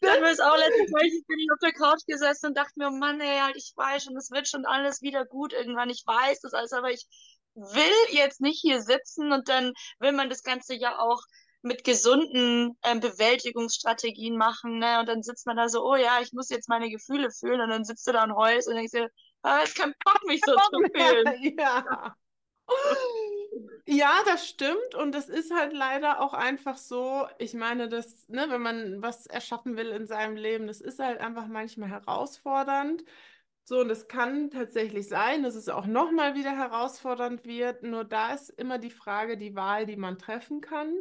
Ich habe mir das auch letztes Mal, ich bin auf der Couch gesessen und dachte mir, oh Mann, ey, halt, ich weiß schon, es wird schon alles wieder gut irgendwann. Ich weiß das alles, aber ich will jetzt nicht hier sitzen und dann will man das Ganze ja auch mit gesunden ähm, Bewältigungsstrategien machen, ne? Und dann sitzt man da so, oh ja, ich muss jetzt meine Gefühle fühlen und dann sitzt du da und heulst und denkst dir, ah, ich kein Bock, mich so zu fühlen. Ja. Ja, das stimmt und das ist halt leider auch einfach so. Ich meine, das, ne, wenn man was erschaffen will in seinem Leben, das ist halt einfach manchmal herausfordernd. So, und es kann tatsächlich sein, dass es auch nochmal wieder herausfordernd wird. Nur da ist immer die Frage, die Wahl, die man treffen kann.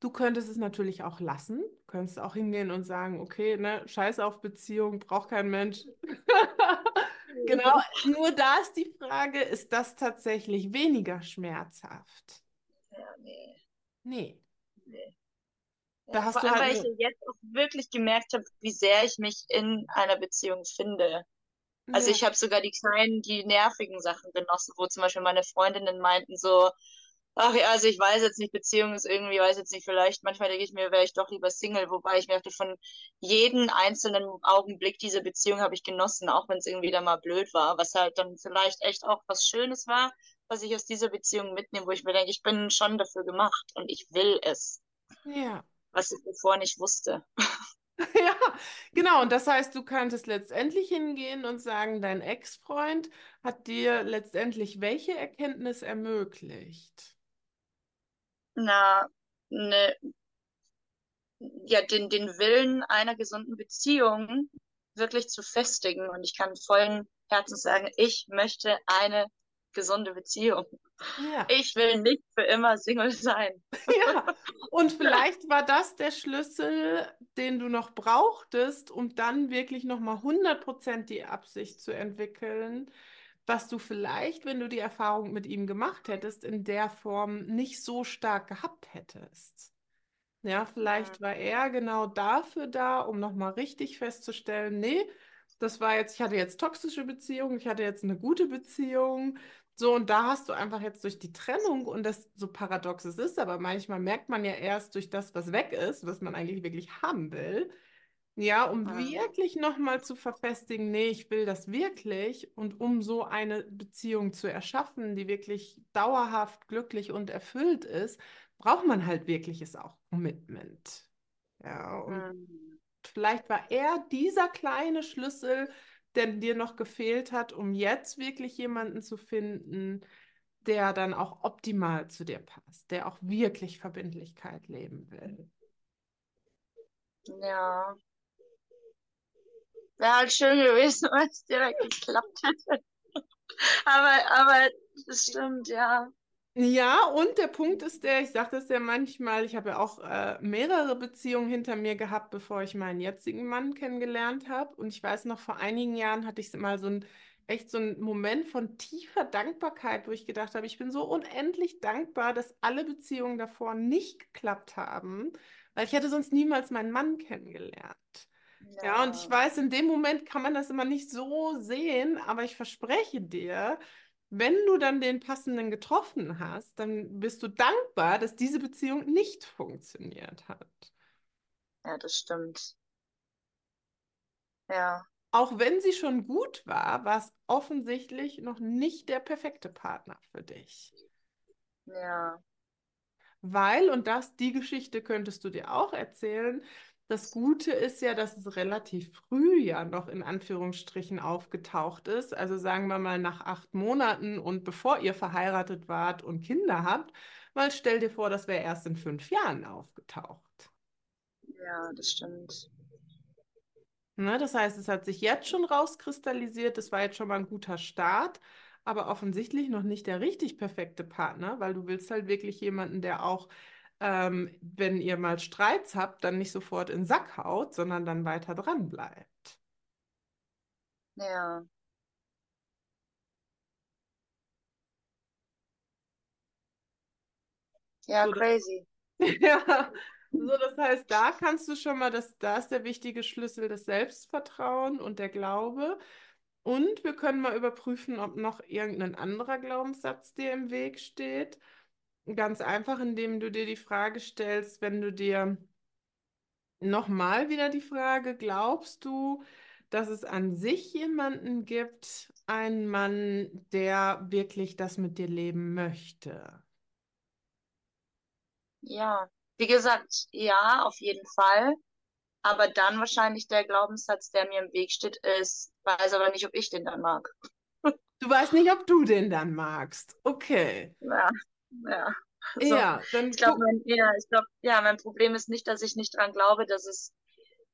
Du könntest es natürlich auch lassen. Du könntest auch hingehen und sagen, okay, ne, scheiß auf Beziehung, braucht kein Mensch. Genau, nur da ist die Frage, ist das tatsächlich weniger schmerzhaft? Ja, nee. Nee. nee. Da hast vor du allem, halt weil ich jetzt auch wirklich gemerkt habe, wie sehr ich mich in einer Beziehung finde. Also Ja. ich habe sogar die kleinen, die nervigen Sachen genossen, wo zum Beispiel meine Freundinnen meinten so, ach ja, also ich weiß jetzt nicht, Beziehung ist irgendwie, weiß jetzt nicht, vielleicht, manchmal denke ich mir, wäre ich doch lieber Single, wobei ich mir dachte, von jedem einzelnen Augenblick dieser Beziehung habe ich genossen, auch wenn es irgendwie da mal blöd war, was halt dann vielleicht echt auch was Schönes war, was ich aus dieser Beziehung mitnehme, wo ich mir denke, ich bin schon dafür gemacht und ich will es, Ja. was ich zuvor nicht wusste. Ja, genau. Und das heißt, du könntest letztendlich hingehen und sagen, dein Ex-Freund hat dir letztendlich welche Erkenntnis ermöglicht? Na, ne, ja, den, den Willen einer gesunden Beziehung wirklich zu festigen. Und ich kann vollen Herzens sagen, ich möchte eine gesunde Beziehung. Ja. Ich will nicht für immer Single sein. Ja, und vielleicht war das der Schlüssel, den du noch brauchtest, um dann wirklich nochmal 100% die Absicht zu entwickeln, was du vielleicht, wenn du die Erfahrung mit ihm gemacht hättest, in der Form nicht so stark gehabt hättest. Ja, vielleicht war er genau dafür da, um nochmal richtig festzustellen, nee, das war jetzt, ich hatte jetzt toxische Beziehungen, ich hatte jetzt eine gute Beziehung. So, und da hast du einfach jetzt durch die Trennung und das so paradox es ist, aber manchmal merkt man ja erst durch das, was weg ist, was man eigentlich wirklich haben will, ja, um Ah. wirklich nochmal zu verfestigen, nee, ich will das wirklich und um so eine Beziehung zu erschaffen, die wirklich dauerhaft glücklich und erfüllt ist, braucht man halt wirkliches auch Commitment. Ja, und Mhm. vielleicht war er dieser kleine Schlüssel, der dir noch gefehlt hat, um jetzt wirklich jemanden zu finden, der dann auch optimal zu dir passt, der auch wirklich Verbindlichkeit leben will. Ja. Wäre halt schön gewesen, wenn es direkt geklappt hätte. Aber, aber das stimmt, ja. Ja, und der Punkt ist der, ich sage das ja manchmal, ich habe ja auch äh, mehrere Beziehungen hinter mir gehabt, bevor ich meinen jetzigen Mann kennengelernt habe. Und ich weiß noch, vor einigen Jahren hatte ich mal so ein, echt so einen Moment von tiefer Dankbarkeit, wo ich gedacht habe, ich bin so unendlich dankbar, dass alle Beziehungen davor nicht geklappt haben, weil ich hätte sonst niemals meinen Mann kennengelernt. Ja, und ich weiß, in dem Moment kann man das immer nicht so sehen, aber ich verspreche dir, wenn du dann den passenden getroffen hast, dann bist du dankbar, dass diese Beziehung nicht funktioniert hat. Ja, das stimmt. Ja. Auch wenn sie schon gut war, war es offensichtlich noch nicht der perfekte Partner für dich. Ja. Weil, und das, die Geschichte könntest du dir auch erzählen, das Gute ist ja, dass es relativ früh ja noch in Anführungsstrichen aufgetaucht ist. Also sagen wir mal nach acht Monaten und bevor ihr verheiratet wart und Kinder habt, weil stell dir vor, das wäre erst in fünf Jahren aufgetaucht. Ja, das stimmt. Ne? Das heißt, es hat sich jetzt schon rauskristallisiert, das war jetzt schon mal ein guter Start, aber offensichtlich noch nicht der richtig perfekte Partner, weil du willst halt wirklich jemanden, der auch, ähm, wenn ihr mal Streits habt, dann nicht sofort in den Sack haut, sondern dann weiter dran bleibt. Ja. Ja, So, das, crazy. ja, so, das heißt, da kannst du schon mal, das, da ist der wichtige Schlüssel das Selbstvertrauen und der Glaube. Und wir können mal überprüfen, ob noch irgendein anderer Glaubenssatz dir im Weg steht. Ganz einfach, indem du dir die Frage stellst, wenn du dir nochmal wieder die Frage, glaubst du, dass es an sich jemanden gibt, einen Mann, der wirklich das mit dir leben möchte? Ja. Wie gesagt, ja, auf jeden Fall. Aber dann wahrscheinlich der Glaubenssatz, der mir im Weg steht, ist, weiß aber nicht, ob ich den dann mag. Du weißt nicht, ob du den dann magst. Okay. Ja, ja. So. Ja, dann Ich glaube, ja, ich glaube, ja, mein Problem ist nicht, dass ich nicht dran glaube, dass es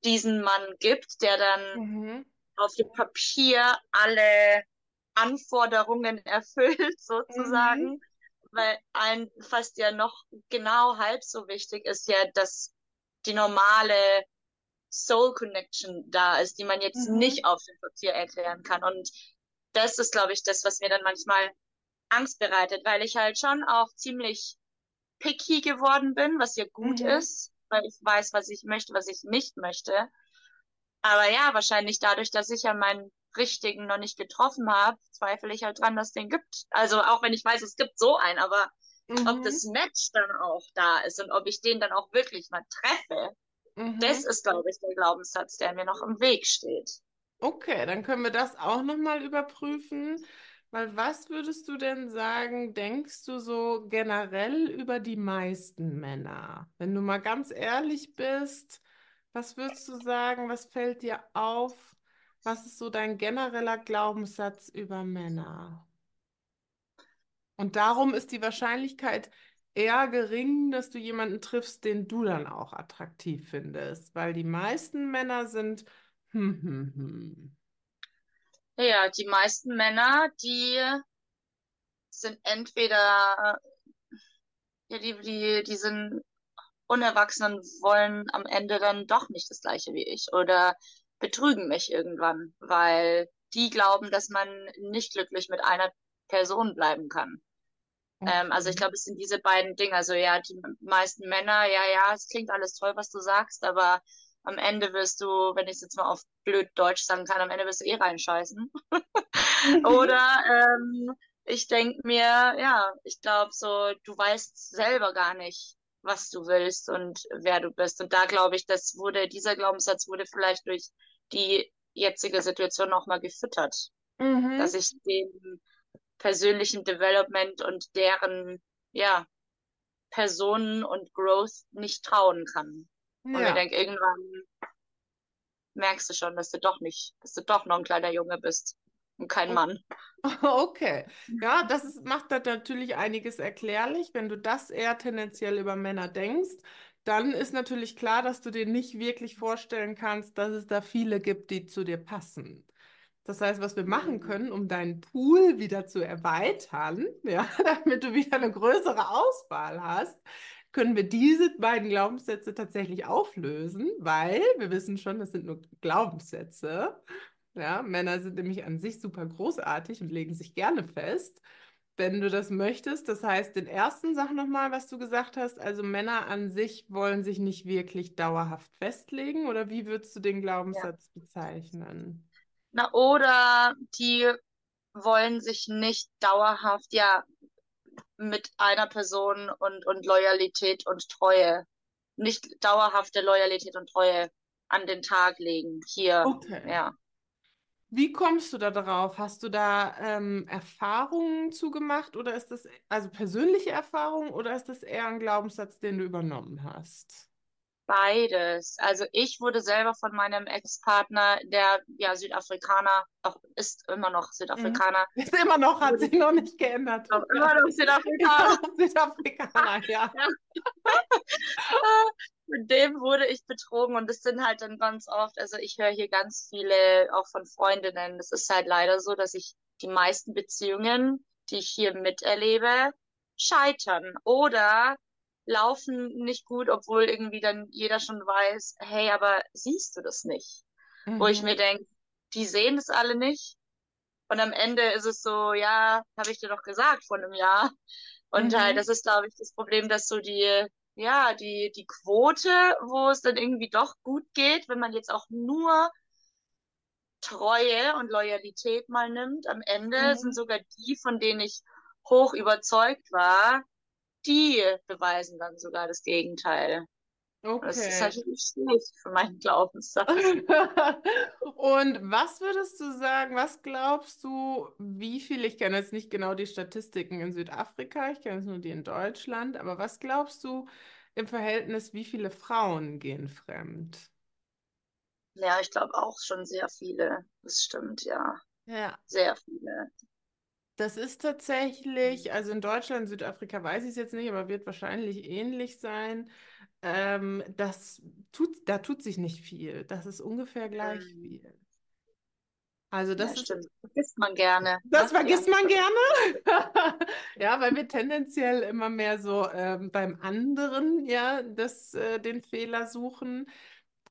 diesen Mann gibt, der dann Mhm. auf dem Papier alle Anforderungen erfüllt, Mhm. sozusagen. Weil ein fast ja noch genau halb so wichtig ist ja, dass die normale Soul Connection da ist, die man jetzt Mhm. nicht auf dem Papier erklären kann. Und das ist, glaube ich, das, was mir dann manchmal Angst bereitet, weil ich halt schon auch ziemlich picky geworden bin, was ja gut Mhm. ist, weil ich weiß, was ich möchte, was ich nicht möchte. Aber ja, wahrscheinlich dadurch, dass ich ja meinen richtigen noch nicht getroffen habe, zweifle ich halt dran, dass es den gibt. Also auch wenn ich weiß, es gibt so einen, aber ob Mhm. das Match dann auch da ist und ob ich den dann auch wirklich mal treffe, das Mhm. ist, glaube ich, der Glaubenssatz, der mir noch im Weg steht. Okay, dann können wir das auch nochmal überprüfen. Weil was würdest du denn sagen, denkst du so generell über die meisten Männer? Wenn du mal ganz ehrlich bist, was würdest du sagen, was fällt dir auf? Was ist so dein genereller Glaubenssatz über Männer? Und darum ist die Wahrscheinlichkeit eher gering, dass du jemanden triffst, den du dann auch attraktiv findest, weil die meisten Männer sind hm, hm, hm. Ja, die meisten Männer, die sind entweder, ja, die, die, die sind unerwachsen und wollen am Ende dann doch nicht das Gleiche wie ich oder betrügen mich irgendwann, weil die glauben, dass man nicht glücklich mit einer Person bleiben kann. Ähm, also ich Okay. glaube, es sind diese beiden Dinge. Also ja, die meisten Männer, ja, ja, es klingt alles toll, was du sagst, aber am Ende wirst du, wenn ich es jetzt mal auf blöd Deutsch sagen kann, am Ende wirst du eh reinscheißen. Oder ähm, ich denke mir, ja, ich glaube so, du weißt selber gar nicht, was du willst und wer du bist. Und da glaube ich, das wurde, dieser Glaubenssatz wurde vielleicht durch die jetzige Situation nochmal gefüttert. Mhm. Dass ich dem persönlichen Development und deren, ja, Personen und Growth nicht trauen kann. Und Ja. ich denke, irgendwann merkst du schon, dass du doch nicht, dass du doch noch ein kleiner Junge bist und kein Mann. Okay. Ja, das ist, macht das natürlich einiges erklärlich. Wenn du das eher tendenziell über Männer denkst, dann ist natürlich klar, dass du dir nicht wirklich vorstellen kannst, dass es da viele gibt, die zu dir passen. Das heißt, was wir machen Mhm. können, um deinen Pool wieder zu erweitern, ja, damit du wieder eine größere Auswahl hast, können wir diese beiden Glaubenssätze tatsächlich auflösen, weil wir wissen schon, das sind nur Glaubenssätze. Ja, Männer sind nämlich an sich super großartig und legen sich gerne fest, wenn du das möchtest. Das heißt, den ersten Sach nochmal, was du gesagt hast, also Männer an sich wollen sich nicht wirklich dauerhaft festlegen, oder wie würdest du den Ja. Glaubenssatz bezeichnen? Na, oder die wollen sich nicht dauerhaft, ja, mit einer Person und, und Loyalität und Treue, nicht dauerhafte Loyalität und Treue an den Tag legen. Hier, Okay. ja. Wie kommst du da drauf? Hast du da ähm, Erfahrungen zugemacht oder ist das also persönliche Erfahrung oder ist das eher ein Glaubenssatz, den du übernommen hast? Beides. Also ich wurde selber von meinem Ex-Partner, der ja Südafrikaner, auch ist immer noch Südafrikaner, Ist immer noch, hat sich noch nicht geändert. auch immer noch Südafrikaner. Südafrikaner, ja. Mit dem wurde ich betrogen und das sind halt dann ganz oft, also ich höre hier ganz viele auch von Freundinnen. Es ist halt leider so, dass ich die meisten Beziehungen, die ich hier miterlebe, scheitern oder laufen nicht gut, obwohl irgendwie dann jeder schon weiß, hey, aber siehst du das nicht? Wo ich Mhm. mir denke, die sehen das alle nicht. Und am Ende ist es so, ja, habe ich dir doch gesagt vor einem Jahr. Und halt, Mhm. das ist, glaube ich, das Problem, dass so die, ja, die, die Quote, wo es dann irgendwie doch gut geht, wenn man jetzt auch nur Treue und Loyalität mal nimmt, am Ende sind Mhm. sogar die, von denen ich hoch überzeugt war, die beweisen dann sogar das Gegenteil. Und das ist Okay. natürlich schlecht für meinen Glaubenssatz. Und was würdest du sagen, was glaubst du, wie viel, ich kenne jetzt nicht genau die Statistiken in Südafrika, ich kenne jetzt nur die in Deutschland, aber was glaubst du im Verhältnis, wie viele Frauen gehen fremd? Ja, ich glaube auch schon sehr viele. Das stimmt, ja. Ja. Sehr viele. Das ist tatsächlich, also in Deutschland, Südafrika weiß ich es jetzt nicht, aber wird wahrscheinlich ähnlich sein. Ähm, das tut, da tut sich nicht viel. Das ist ungefähr gleich Mhm. viel. Also Ja, das ist stimmt. Vergisst man gerne. Das vergisst Ja. man gerne. Ja, weil wir tendenziell immer mehr so ähm, beim anderen, ja, das, äh, den Fehler suchen.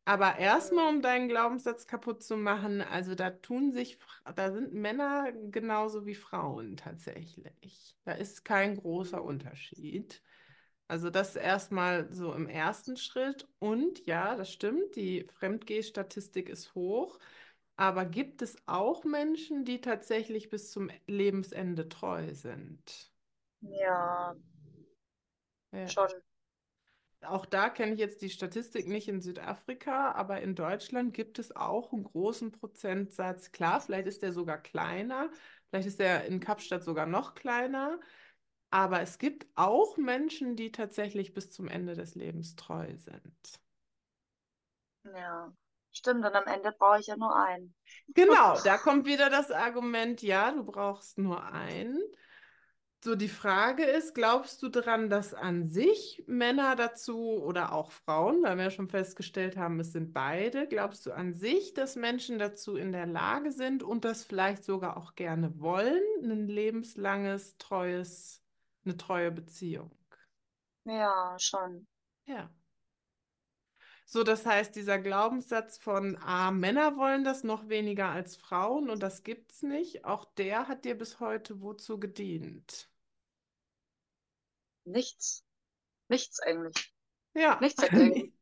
Aber erstmal, um deinen Glaubenssatz kaputt zu machen, also da tun sich, da sind Männer genauso wie Frauen tatsächlich. Da ist kein großer. Unterschied. Also das erstmal so im ersten Schritt. Und ja, das stimmt, die Fremdgeh-Statistik ist hoch. Aber gibt es auch Menschen, die tatsächlich bis zum Lebensende treu sind? Ja, Ja. schon. Auch da kenne ich jetzt die Statistik nicht in Südafrika, aber in Deutschland gibt es auch einen großen Prozentsatz. Klar, vielleicht ist der sogar kleiner, vielleicht ist der in Kapstadt sogar noch kleiner, aber es gibt auch Menschen, die tatsächlich bis zum Ende des Lebens treu sind. Ja. Stimmt, und am Ende brauche ich ja nur einen. Genau, da kommt wieder das Argument, ja, du brauchst nur einen. So, die Frage ist, glaubst du daran, dass an sich Männer dazu oder auch Frauen, weil wir ja schon festgestellt haben, es sind beide, glaubst du an sich, dass Menschen dazu in der Lage sind und das vielleicht sogar auch gerne wollen, ein lebenslanges, treues, eine treue Beziehung? Ja, schon. Ja. So, das heißt, dieser Glaubenssatz von, ah, Männer wollen das noch weniger als Frauen und das gibt's nicht, auch der hat dir bis heute wozu gedient? Nichts. Nichts eigentlich. Ja, Nichts irgendwie.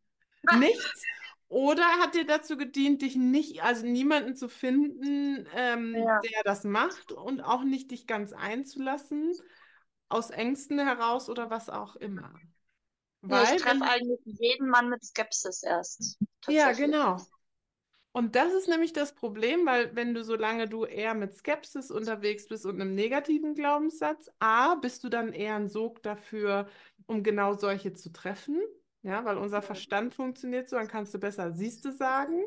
nichts. Oder hat dir dazu gedient, dich nicht, also niemanden zu finden, ähm, Ja. der das macht und auch nicht dich ganz einzulassen, aus Ängsten heraus oder was auch immer? Ja, ich Weil, treffe eigentlich jeden Mann mit Skepsis erst. ja, genau. Und das ist nämlich das Problem, weil wenn du, solange du eher mit Skepsis unterwegs bist und einem negativen Glaubenssatz, A, bist du dann eher ein Sog dafür, um genau solche zu treffen. Ja, weil unser. Verstand funktioniert so, dann kannst du besser siehste sagen.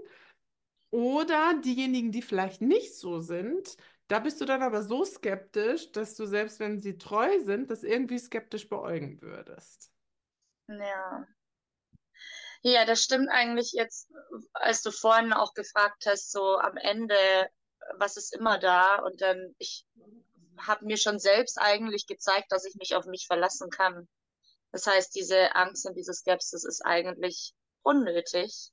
Oder diejenigen, die vielleicht nicht so sind, da bist du dann aber so skeptisch, dass du selbst wenn sie treu sind, das irgendwie skeptisch beäugen würdest. Ja. Ja, das stimmt eigentlich jetzt, als du vorhin auch gefragt hast, so am Ende, was ist immer da? Und dann, ich habe mir schon selbst eigentlich gezeigt, dass ich mich auf mich verlassen kann. Das heißt, diese Angst und diese Skepsis ist eigentlich unnötig,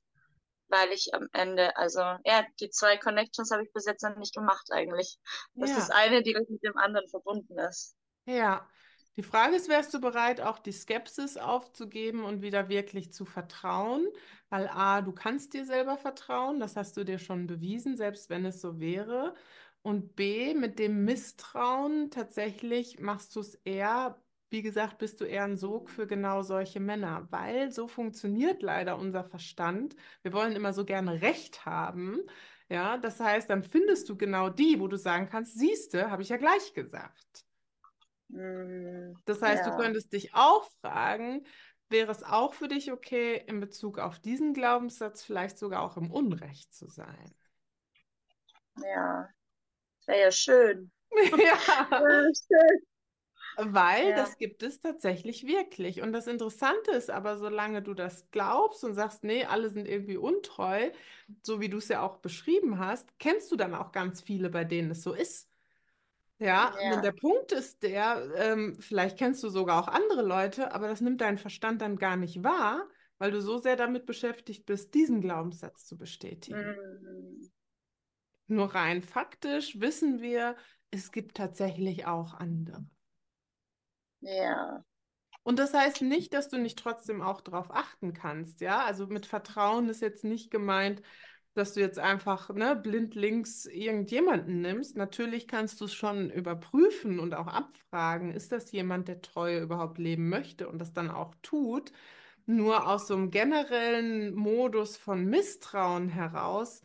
weil ich am Ende, also ja, die zwei Connections habe ich bis jetzt noch nicht gemacht eigentlich. Dass das Ja. eine direkt mit dem anderen verbunden ist. Ja, die Frage ist, wärst du bereit, auch die Skepsis aufzugeben und wieder wirklich zu vertrauen? Weil A, du kannst dir selber vertrauen, das hast du dir schon bewiesen, selbst wenn es so wäre. Und B, mit dem Misstrauen tatsächlich machst du es eher, wie gesagt, bist du eher ein Sog für genau solche Männer, weil so funktioniert leider unser Verstand. Wir wollen immer so gerne Recht haben. Ja, das heißt, dann findest du genau die, wo du sagen kannst, siehste, habe ich ja gleich gesagt. Mm, Das heißt, du ja, könntest dich auch fragen, wäre es auch für dich okay, in Bezug auf diesen Glaubenssatz vielleicht sogar auch im Unrecht zu sein? ja. Wäre ja schön. Ja, Ja, schön. weil Ja. das gibt es tatsächlich wirklich. Und das Interessante ist aber, solange du das glaubst und sagst, nee, alle sind irgendwie untreu, so wie du es ja auch beschrieben hast, kennst du dann auch ganz viele, bei denen es so ist. Ja, Ja. und der Punkt ist der, ähm, vielleicht kennst du sogar auch andere Leute, aber das nimmt dein Verstand dann gar nicht wahr, weil du so sehr damit beschäftigt bist, diesen Glaubenssatz zu bestätigen. Mm, Nur rein faktisch wissen wir, es gibt tatsächlich auch andere. Ja. Und das heißt nicht, dass du nicht trotzdem auch darauf achten kannst, ja? Also mit Vertrauen ist jetzt nicht gemeint, dass du jetzt einfach ne, blindlings irgendjemanden nimmst. Natürlich kannst du es schon überprüfen und auch abfragen, ist das jemand, der Treue überhaupt leben möchte und das dann auch tut. Nur aus so einem generellen Modus von Misstrauen heraus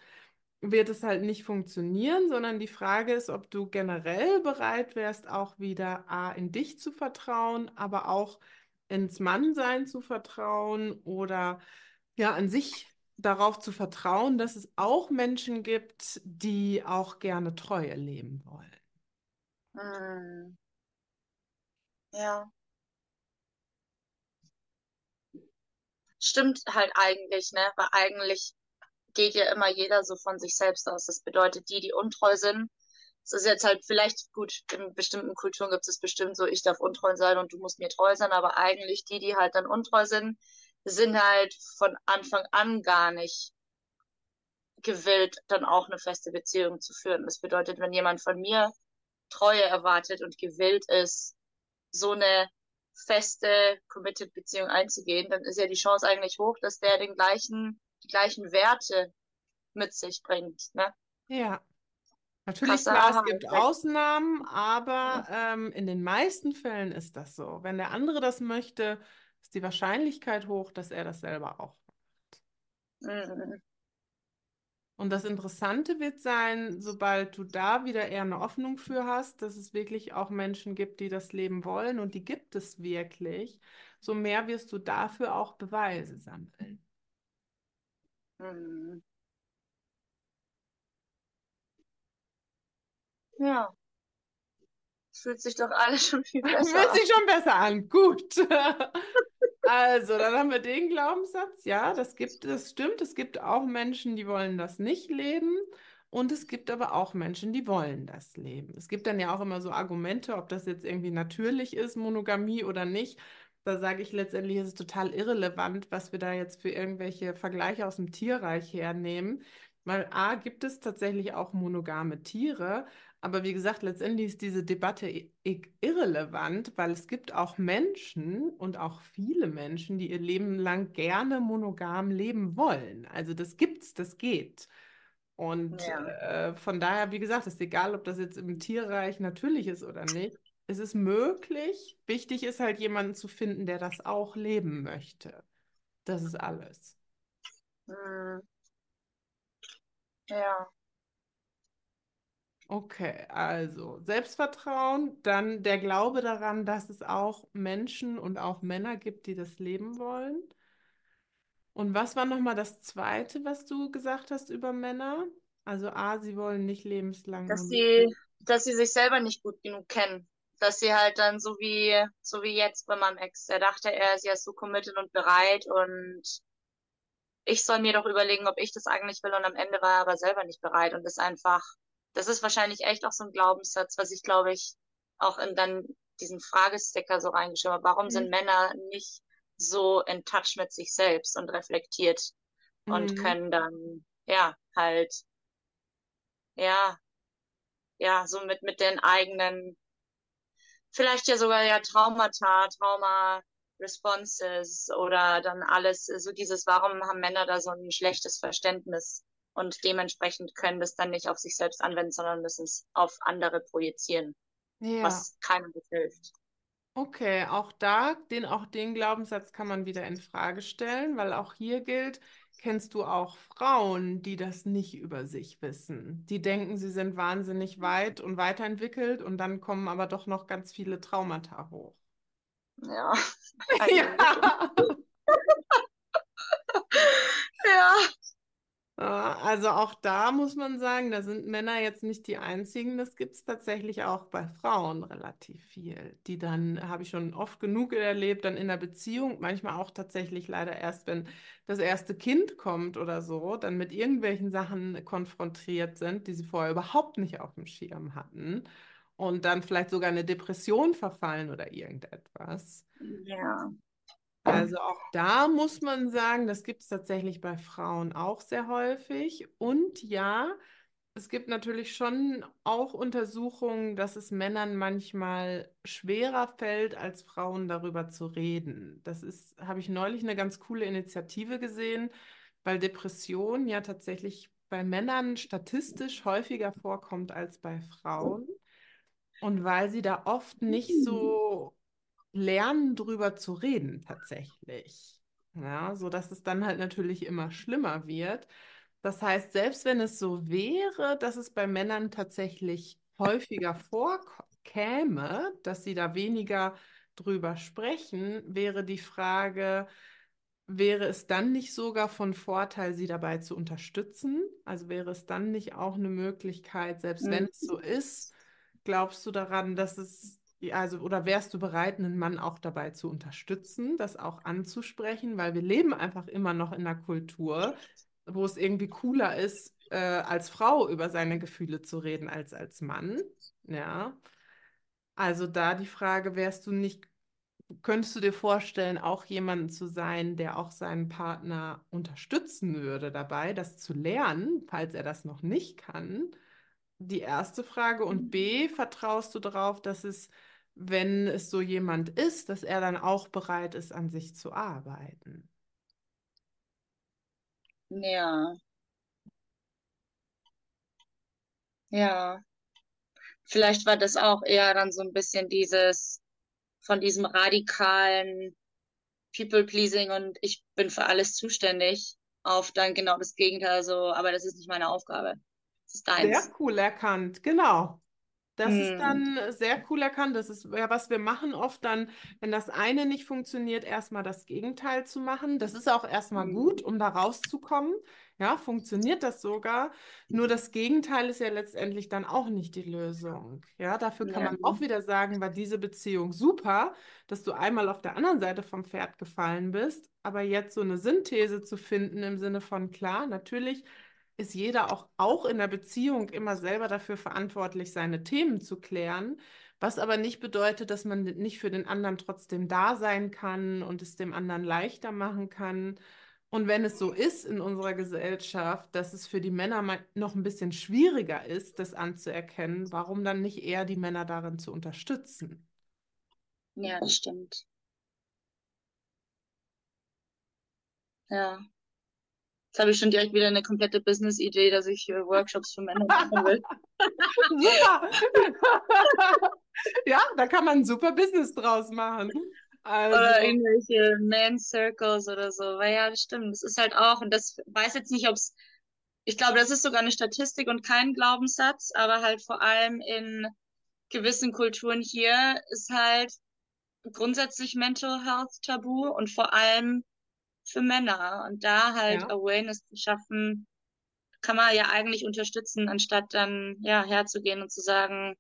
wird es halt nicht funktionieren, sondern die Frage ist, ob du generell bereit wärst, auch wieder A, in dich zu vertrauen, aber auch ins Mannsein zu vertrauen oder ja, an sich darauf zu vertrauen, dass es auch Menschen gibt, die auch gerne Treue leben wollen. Mm, ja. Stimmt halt eigentlich, ne? Weil eigentlich geht ja immer jeder so von sich selbst aus. Das bedeutet, die, die untreu sind, es ist jetzt halt vielleicht gut, in bestimmten Kulturen gibt es bestimmt so, ich darf untreu sein und du musst mir treu sein, aber eigentlich die, die halt dann untreu sind, sind halt von Anfang an gar nicht gewillt, dann auch eine feste Beziehung zu führen. Das bedeutet, wenn jemand von mir Treue erwartet und gewillt ist, so eine feste, committed Beziehung einzugehen, dann ist ja die Chance eigentlich hoch, dass der den gleichen, die gleichen Werte mit sich bringt, ne? Ja. Natürlich, Krasser klar, es gibt. Ausnahmen, aber ähm, in den meisten Fällen ist das so. Wenn der andere das möchte, ist die Wahrscheinlichkeit hoch, dass er das selber auch macht. Mhm. Und das Interessante wird sein, sobald du da wieder eher eine Hoffnung für hast, dass es wirklich auch Menschen gibt, die das Leben wollen und die gibt es wirklich, so mehr wirst du dafür auch Beweise sammeln. Mhm. Ja, fühlt sich doch alles schon viel besser Fühlt an. sich schon besser an. Gut. Also, dann haben wir den Glaubenssatz. Ja, das gibt, das stimmt. Es gibt auch Menschen, die wollen das nicht leben. Und es gibt aber auch Menschen, die wollen das leben. Es gibt dann ja auch immer so Argumente, ob das jetzt irgendwie natürlich ist, Monogamie oder nicht. Da sage ich letztendlich, ist es total irrelevant, was wir da jetzt für irgendwelche Vergleiche aus dem Tierreich hernehmen. Weil A, gibt es tatsächlich auch monogame Tiere, Aber wie gesagt, letztendlich ist diese Debatte irrelevant, weil es gibt auch Menschen und auch viele Menschen, die ihr Leben lang gerne monogam leben wollen. Also das gibt's, das geht. Und ja. äh, von daher, wie gesagt, ist egal, ob das jetzt im Tierreich natürlich ist oder nicht. Es ist möglich. Wichtig ist halt jemanden zu finden, der das auch leben möchte. Das ist alles. Hm. Ja. Okay, also Selbstvertrauen, dann der Glaube daran, dass es auch Menschen und auch Männer gibt, die das leben wollen. Und was war nochmal das Zweite, was du gesagt hast über Männer? Also A, sie wollen nicht lebenslang. Dass sie, dass sie sich selber nicht gut genug kennen. Dass sie halt dann so wie, so wie jetzt bei meinem Ex, der dachte, er ist ja so committed und bereit und ich soll mir doch überlegen, ob ich das eigentlich will und am Ende war er aber selber nicht bereit und ist einfach das ist wahrscheinlich echt auch so ein Glaubenssatz, was ich glaube ich auch in dann diesen Fragesticker so reingeschrieben habe. Warum mhm. sind Männer nicht so in touch mit sich selbst und reflektiert mhm. und können dann, ja, halt, ja, ja, so mit, mit den eigenen, vielleicht ja sogar ja Traumata, Trauma, Responses oder dann alles, so dieses, warum haben Männer da so ein schlechtes Verständnis und dementsprechend können das dann nicht auf sich selbst anwenden, sondern müssen es auf andere projizieren, ja. was keinem hilft. Okay, auch da, den, auch den Glaubenssatz kann man wieder in Frage stellen, weil auch hier gilt, kennst du auch Frauen, die das nicht über sich wissen? Die denken, sie sind wahnsinnig weit und weiterentwickelt und dann kommen aber doch noch ganz viele Traumata hoch. Ja. ja. ja. Also auch da muss man sagen, da sind Männer jetzt nicht die einzigen. Das gibt es tatsächlich auch bei Frauen relativ viel. Die dann, habe ich schon oft genug erlebt, dann in der Beziehung, manchmal auch tatsächlich leider erst, wenn das erste Kind kommt oder so, dann mit irgendwelchen Sachen konfrontiert sind, die sie vorher überhaupt nicht auf dem Schirm hatten. Und dann vielleicht sogar eine Depression verfallen oder irgendetwas. Ja. Also auch da muss man sagen, das gibt es tatsächlich bei Frauen auch sehr häufig. Und ja, es gibt natürlich schon auch Untersuchungen, dass es Männern manchmal schwerer fällt, als Frauen darüber zu reden. Das ist, habe ich neulich eine ganz coole Initiative gesehen, weil Depression ja tatsächlich bei Männern statistisch häufiger vorkommt als bei Frauen. Und weil sie da oft nicht so lernen, drüber zu reden, tatsächlich. Ja, so dass es dann halt natürlich immer schlimmer wird. Das heißt, selbst wenn es so wäre, dass es bei Männern tatsächlich häufiger vorkäme, dass sie da weniger drüber sprechen, wäre die Frage, wäre es dann nicht sogar von Vorteil, sie dabei zu unterstützen? Also wäre es dann nicht auch eine Möglichkeit, selbst mhm. wenn es so ist, glaubst du daran, dass es also, oder wärst du bereit, einen Mann auch dabei zu unterstützen, das auch anzusprechen? Weil wir leben einfach immer noch in einer Kultur, wo es irgendwie cooler ist, äh, als Frau über seine Gefühle zu reden als als Mann. Ja. Also da die Frage, wärst du nicht, könntest du dir vorstellen, auch jemanden zu sein, der auch seinen Partner unterstützen würde dabei, das zu lernen, falls er das noch nicht kann? Die erste Frage. Und B, vertraust du darauf, dass es wenn es so jemand ist, dass er dann auch bereit ist, an sich zu arbeiten. Ja. Ja. Vielleicht war das auch eher dann so ein bisschen dieses von diesem radikalen People-Pleasing und ich bin für alles zuständig auf dann genau das Gegenteil, so, aber das ist nicht meine Aufgabe. Das ist deins. Sehr cool erkannt, genau. Das ist hm. dann sehr cool erkannt. Das ist ja, was wir machen oft dann, wenn das eine nicht funktioniert, erstmal das Gegenteil zu machen. Das ist auch erstmal mhm. gut, um da rauszukommen. Ja, funktioniert das sogar. Nur das Gegenteil ist ja letztendlich dann auch nicht die Lösung. Ja, dafür kann ja. man auch wieder sagen, war diese Beziehung super, dass du einmal auf der anderen Seite vom Pferd gefallen bist. Aber jetzt so eine Synthese zu finden im Sinne von, klar, natürlich ist jeder auch, auch in der Beziehung immer selber dafür verantwortlich, seine Themen zu klären, was aber nicht bedeutet, dass man nicht für den anderen trotzdem da sein kann und es dem anderen leichter machen kann. Und wenn es so ist in unserer Gesellschaft, dass es für die Männer noch ein bisschen schwieriger ist, das anzuerkennen, warum dann nicht eher die Männer darin zu unterstützen? Ja, das stimmt. Ja. Jetzt habe ich schon direkt wieder eine komplette Business-Idee, dass ich äh, Workshops für Männer machen will. Super! ja, da kann man ein super Business draus machen. Also. Oder irgendwelche Man Circles oder so. Weil ja, das stimmt. Das ist halt auch, und das weiß jetzt nicht, ob es, ich glaube, das ist sogar eine Statistik und kein Glaubenssatz, aber halt vor allem in gewissen Kulturen hier ist halt grundsätzlich Mental Health tabu und vor allem für Männer. Und da halt ja. Awareness zu schaffen, kann man ja eigentlich unterstützen, anstatt dann ja herzugehen und zu sagen,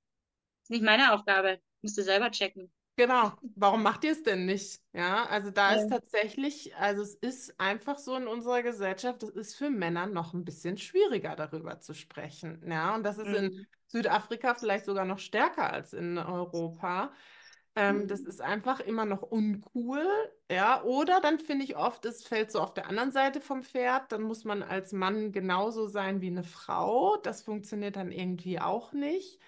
ist nicht meine Aufgabe, musst du selber checken. Genau, warum macht ihr es denn nicht? Ja, also da ja. ist tatsächlich, also es ist einfach so in unserer Gesellschaft, es ist für Männer noch ein bisschen schwieriger darüber zu sprechen. Ja, und das ist mhm. in Südafrika vielleicht sogar noch stärker als in Europa. Ähm, mhm. Das ist einfach immer noch uncool, ja. Oder dann finde ich oft, es fällt so auf der anderen Seite vom Pferd. Dann muss man als Mann genauso sein wie eine Frau. Das funktioniert dann irgendwie auch nicht.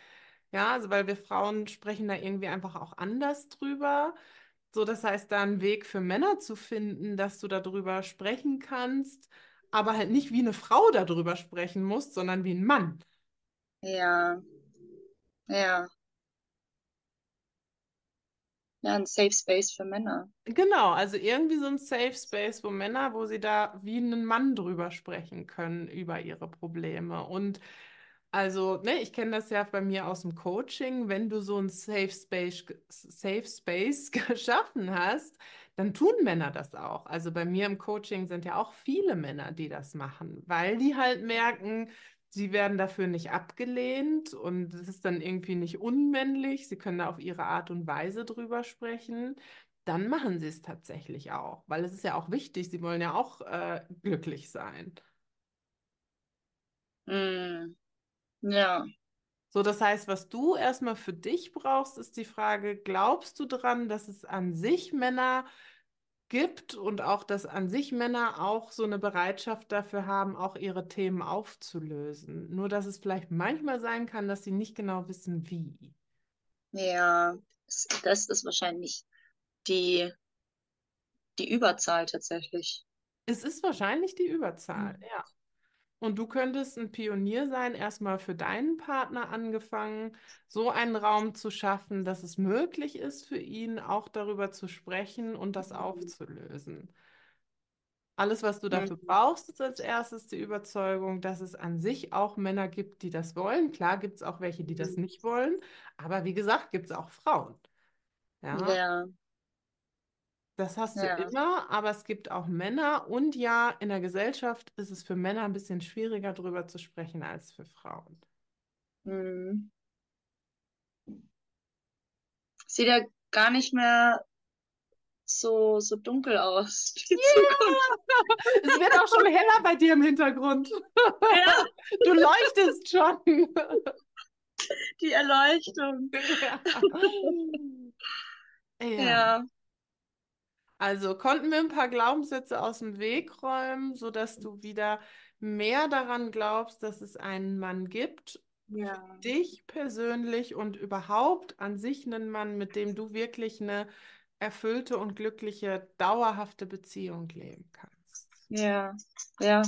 Ja, also weil wir Frauen sprechen da irgendwie einfach auch anders drüber. So, das heißt, da einen Weg für Männer zu finden, dass du darüber sprechen kannst, aber halt nicht wie eine Frau darüber sprechen musst, sondern wie ein Mann. Ja, ja. Ja, ein Safe Space für Männer. Genau, also irgendwie so ein Safe Space, wo Männer, wo sie da wie ein Mann drüber sprechen können über ihre Probleme. Und also, ne, ich kenne das ja bei mir aus dem Coaching, wenn du so ein Safe Space, Safe Space geschaffen hast, dann tun Männer das auch. Also bei mir im Coaching sind ja auch viele Männer, die das machen, weil die halt merken, sie werden dafür nicht abgelehnt und es ist dann irgendwie nicht unmännlich, sie können da auf ihre Art und Weise drüber sprechen. Dann machen sie es tatsächlich auch, weil es ist ja auch wichtig, sie wollen ja auch äh, glücklich sein. Mm. Ja. So, das heißt, was du erstmal für dich brauchst, ist die Frage, glaubst du daran, dass es an sich Männer gibt und auch, dass an sich Männer auch so eine Bereitschaft dafür haben, auch ihre Themen aufzulösen. Nur, dass es vielleicht manchmal sein kann, dass sie nicht genau wissen, wie. Ja, das ist wahrscheinlich die, die Überzahl tatsächlich. Es ist wahrscheinlich die Überzahl, mhm. ja. Und du könntest ein Pionier sein, erstmal für deinen Partner angefangen, so einen Raum zu schaffen, dass es möglich ist für ihn, auch darüber zu sprechen und das aufzulösen. Alles, was du dafür mhm. brauchst, ist als erstes die Überzeugung, dass es an sich auch Männer gibt, die das wollen. Klar gibt es auch welche, die das mhm. nicht wollen, aber wie gesagt, gibt es auch Frauen. Ja. ja. Das hast du immer, aber es gibt auch Männer und ja, in der Gesellschaft ist es für Männer ein bisschen schwieriger drüber zu sprechen als für Frauen. Hm. Sieht ja gar nicht mehr so, so dunkel aus. Die yeah! es wird auch schon heller bei dir im Hintergrund. Ja. Du leuchtest schon. Die Erleuchtung. Ja. ja. ja. Also konnten wir ein paar Glaubenssätze aus dem Weg räumen, sodass du wieder mehr daran glaubst, dass es einen Mann gibt, ja. dich persönlich und überhaupt an sich einen Mann, mit dem du wirklich eine erfüllte und glückliche, dauerhafte Beziehung leben kannst. Ja, ja.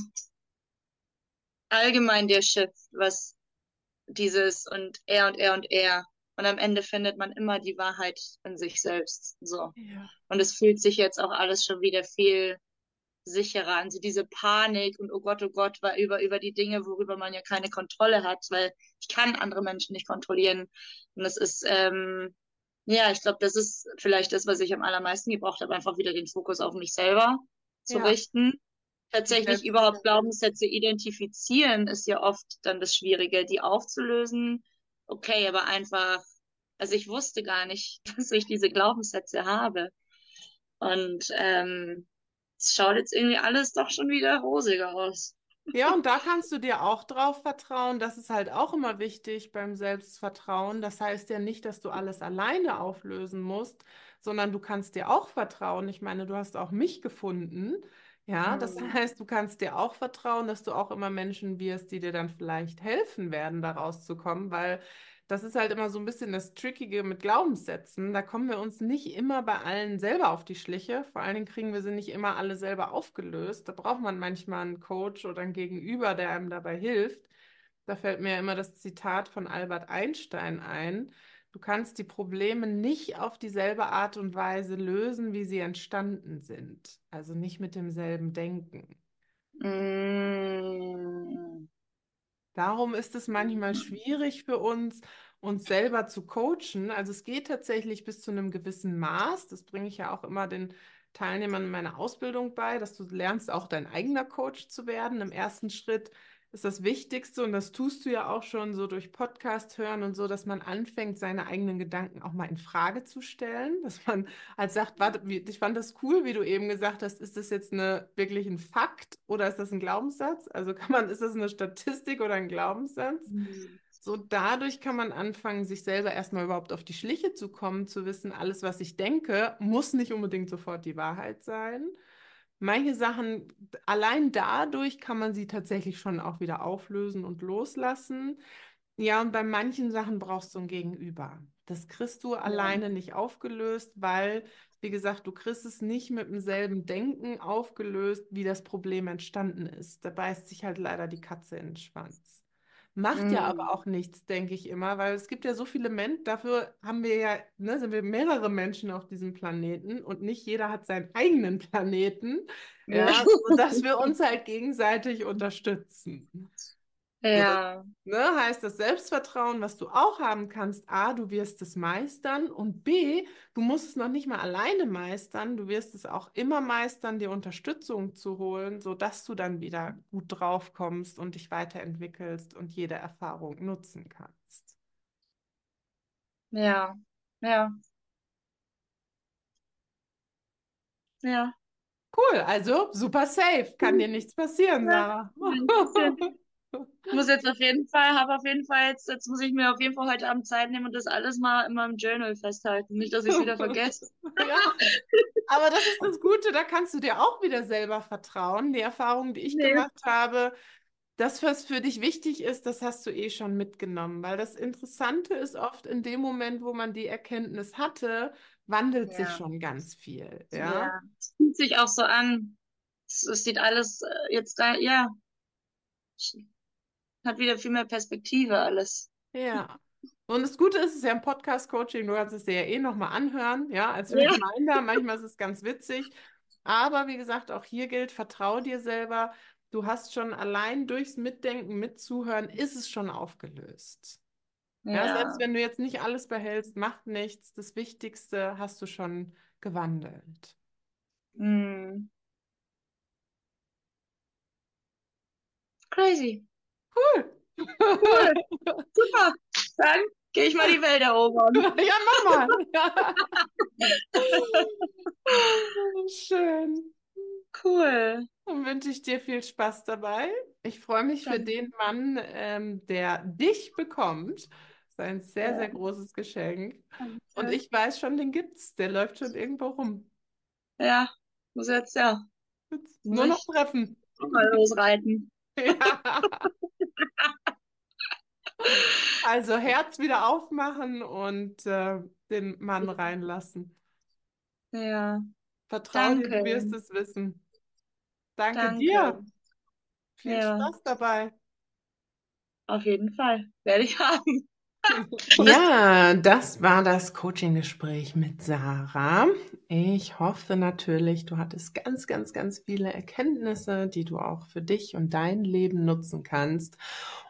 Allgemein der Shift, was dieses und er und er und er und am Ende findet man immer die Wahrheit in sich selbst. So. Ja. Und es fühlt sich jetzt auch alles schon wieder viel sicherer an. So diese Panik und oh Gott, oh Gott, weil über, über die Dinge, worüber man ja keine Kontrolle hat, weil ich kann andere Menschen nicht kontrollieren. Und das ist, ähm, ja, ich glaube, das ist vielleicht das, was ich am allermeisten gebraucht habe, einfach wieder den Fokus auf mich selber zu ja. richten. Tatsächlich überhaupt Glaubenssätze identifizieren ist ja oft dann das Schwierige, die aufzulösen okay, aber einfach, also ich wusste gar nicht, dass ich diese Glaubenssätze habe. Und ähm, es schaut jetzt irgendwie alles doch schon wieder rosiger aus. Ja, und da kannst du dir auch drauf vertrauen. Das ist halt auch immer wichtig beim Selbstvertrauen. Das heißt ja nicht, dass du alles alleine auflösen musst, sondern du kannst dir auch vertrauen. Ich meine, du hast auch mich gefunden. Ja, das Mhm. heißt, du kannst dir auch vertrauen, dass du auch immer Menschen wirst, die dir dann vielleicht helfen werden, da rauszukommen, weil das ist halt immer so ein bisschen das Trickige mit Glaubenssätzen. Da kommen wir uns nicht immer bei allen selber auf die Schliche. Vor allen Dingen kriegen wir sie nicht immer alle selber aufgelöst. Da braucht man manchmal einen Coach oder einen Gegenüber, der einem dabei hilft. Da fällt mir ja immer das Zitat von Albert Einstein ein. Du kannst die Probleme nicht auf dieselbe Art und Weise lösen, wie sie entstanden sind. Also nicht mit demselben Denken. Mm. Darum ist es manchmal schwierig für uns, uns selber zu coachen. Also es geht tatsächlich bis zu einem gewissen Maß. Das bringe ich ja auch immer den Teilnehmern in meiner Ausbildung bei, dass du lernst, auch dein eigener Coach zu werden. Im ersten Schritt ist das Wichtigste, und das tust du ja auch schon so durch Podcast hören und so, dass man anfängt, seine eigenen Gedanken auch mal in Frage zu stellen. Dass man halt sagt, warte, ich fand das cool, wie du eben gesagt hast, ist das jetzt eine, wirklich ein Fakt oder ist das ein Glaubenssatz? Also kann man, ist das eine Statistik oder ein Glaubenssatz? Mhm. So dadurch kann man anfangen, sich selber erstmal überhaupt auf die Schliche zu kommen, zu wissen, alles, was ich denke, muss nicht unbedingt sofort die Wahrheit sein. Manche Sachen, allein dadurch kann man sie tatsächlich schon auch wieder auflösen und loslassen. Ja, und bei manchen Sachen brauchst du ein Gegenüber. Das kriegst du alleine nicht aufgelöst, weil, wie gesagt, du kriegst es nicht mit demselben Denken aufgelöst, wie das Problem entstanden ist. Da beißt sich halt leider die Katze in den Schwanz. Macht ja aber Mm. auch nichts, denke ich immer, weil es gibt ja so viele Menschen, dafür haben wir ja, ne, sind wir mehrere Menschen auf diesem Planeten und nicht jeder hat seinen eigenen Planeten, ja, Ja. sodass wir uns halt gegenseitig unterstützen. Ja. Ne, heißt das Selbstvertrauen, was du auch haben kannst, A, du wirst es meistern und B, du musst es noch nicht mal alleine meistern, du wirst es auch immer meistern, dir Unterstützung zu holen, sodass du dann wieder gut drauf kommst und dich weiterentwickelst und jede Erfahrung nutzen kannst. Ja. Ja. Ja. Cool, also super safe, kann dir nichts passieren, Sarah. Ich muss jetzt auf jeden Fall, habe auf jeden Fall jetzt, jetzt muss ich mir auf jeden Fall heute Abend Zeit nehmen und das alles mal in meinem Journal festhalten. Nicht, dass ich es wieder vergesse. Ja, aber das ist das Gute, da kannst du dir auch wieder selber vertrauen. Die Erfahrung, die ich Nee. gemacht habe, das, was für dich wichtig ist, das hast du eh schon mitgenommen. Weil das Interessante ist oft in dem Moment, wo man die Erkenntnis hatte, wandelt sich Ja. schon ganz viel. Ja. Ja. Es fühlt sich auch so an. Es, es sieht alles äh, jetzt da, ja. Hat wieder viel mehr Perspektive alles. Ja. Und das Gute ist, es ist ja ein Podcast-Coaching, du kannst es dir ja eh nochmal anhören, ja, als Ja. Reminder. Manchmal ist es ganz witzig. Aber wie gesagt, auch hier gilt, vertrau dir selber. Du hast schon allein durchs Mitdenken, Mitzuhören, ist es schon aufgelöst. Ja, Ja. selbst wenn du jetzt nicht alles behältst, macht nichts. Das Wichtigste hast du schon gewandelt. Hm. Crazy. Cool. Cool. Super. Dann gehe ich mal die Welt erobern. Ja, mach mal. Ja. Schön. Cool. Dann wünsche ich dir viel Spaß dabei. Ich freue mich für Danke. den Mann, ähm, der dich bekommt. Das ist ein sehr, sehr Ja. großes Geschenk. Und Danke. ich weiß schon, den gibt's. Der läuft schon irgendwo rum. Ja, muss jetzt ja Jetzt nur noch treffen. mal losreiten. Ja. Also Herz wieder aufmachen und äh, den Mann reinlassen. Ja, Vertrau dir, du wirst es wissen. Danke danke. dir. Viel Ja. Spaß dabei. Auf jeden Fall. Werde ich haben. Ja, das war das Coaching-Gespräch mit Sarah. Ich hoffe natürlich, du hattest ganz, ganz, ganz viele Erkenntnisse, die du auch für dich und dein Leben nutzen kannst.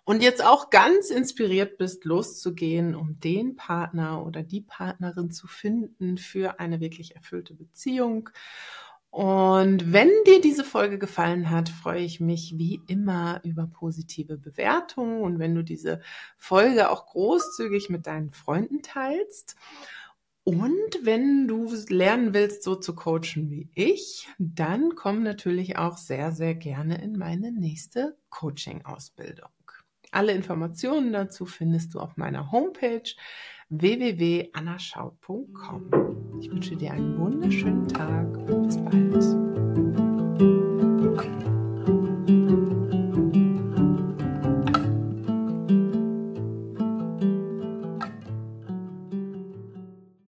Und jetzt auch ganz inspiriert bist, loszugehen, um den Partner oder die Partnerin zu finden für eine wirklich erfüllte Beziehung. Und wenn dir diese Folge gefallen hat, freue ich mich wie immer über positive Bewertungen und wenn du diese Folge auch großzügig mit deinen Freunden teilst. Und wenn du lernen willst, so zu coachen wie ich, dann komm natürlich auch sehr, sehr gerne in meine nächste Coaching-Ausbildung. Alle Informationen dazu findest du auf meiner Homepage www.annaschaut.com. Ich wünsche dir einen wunderschönen Tag und bis bald.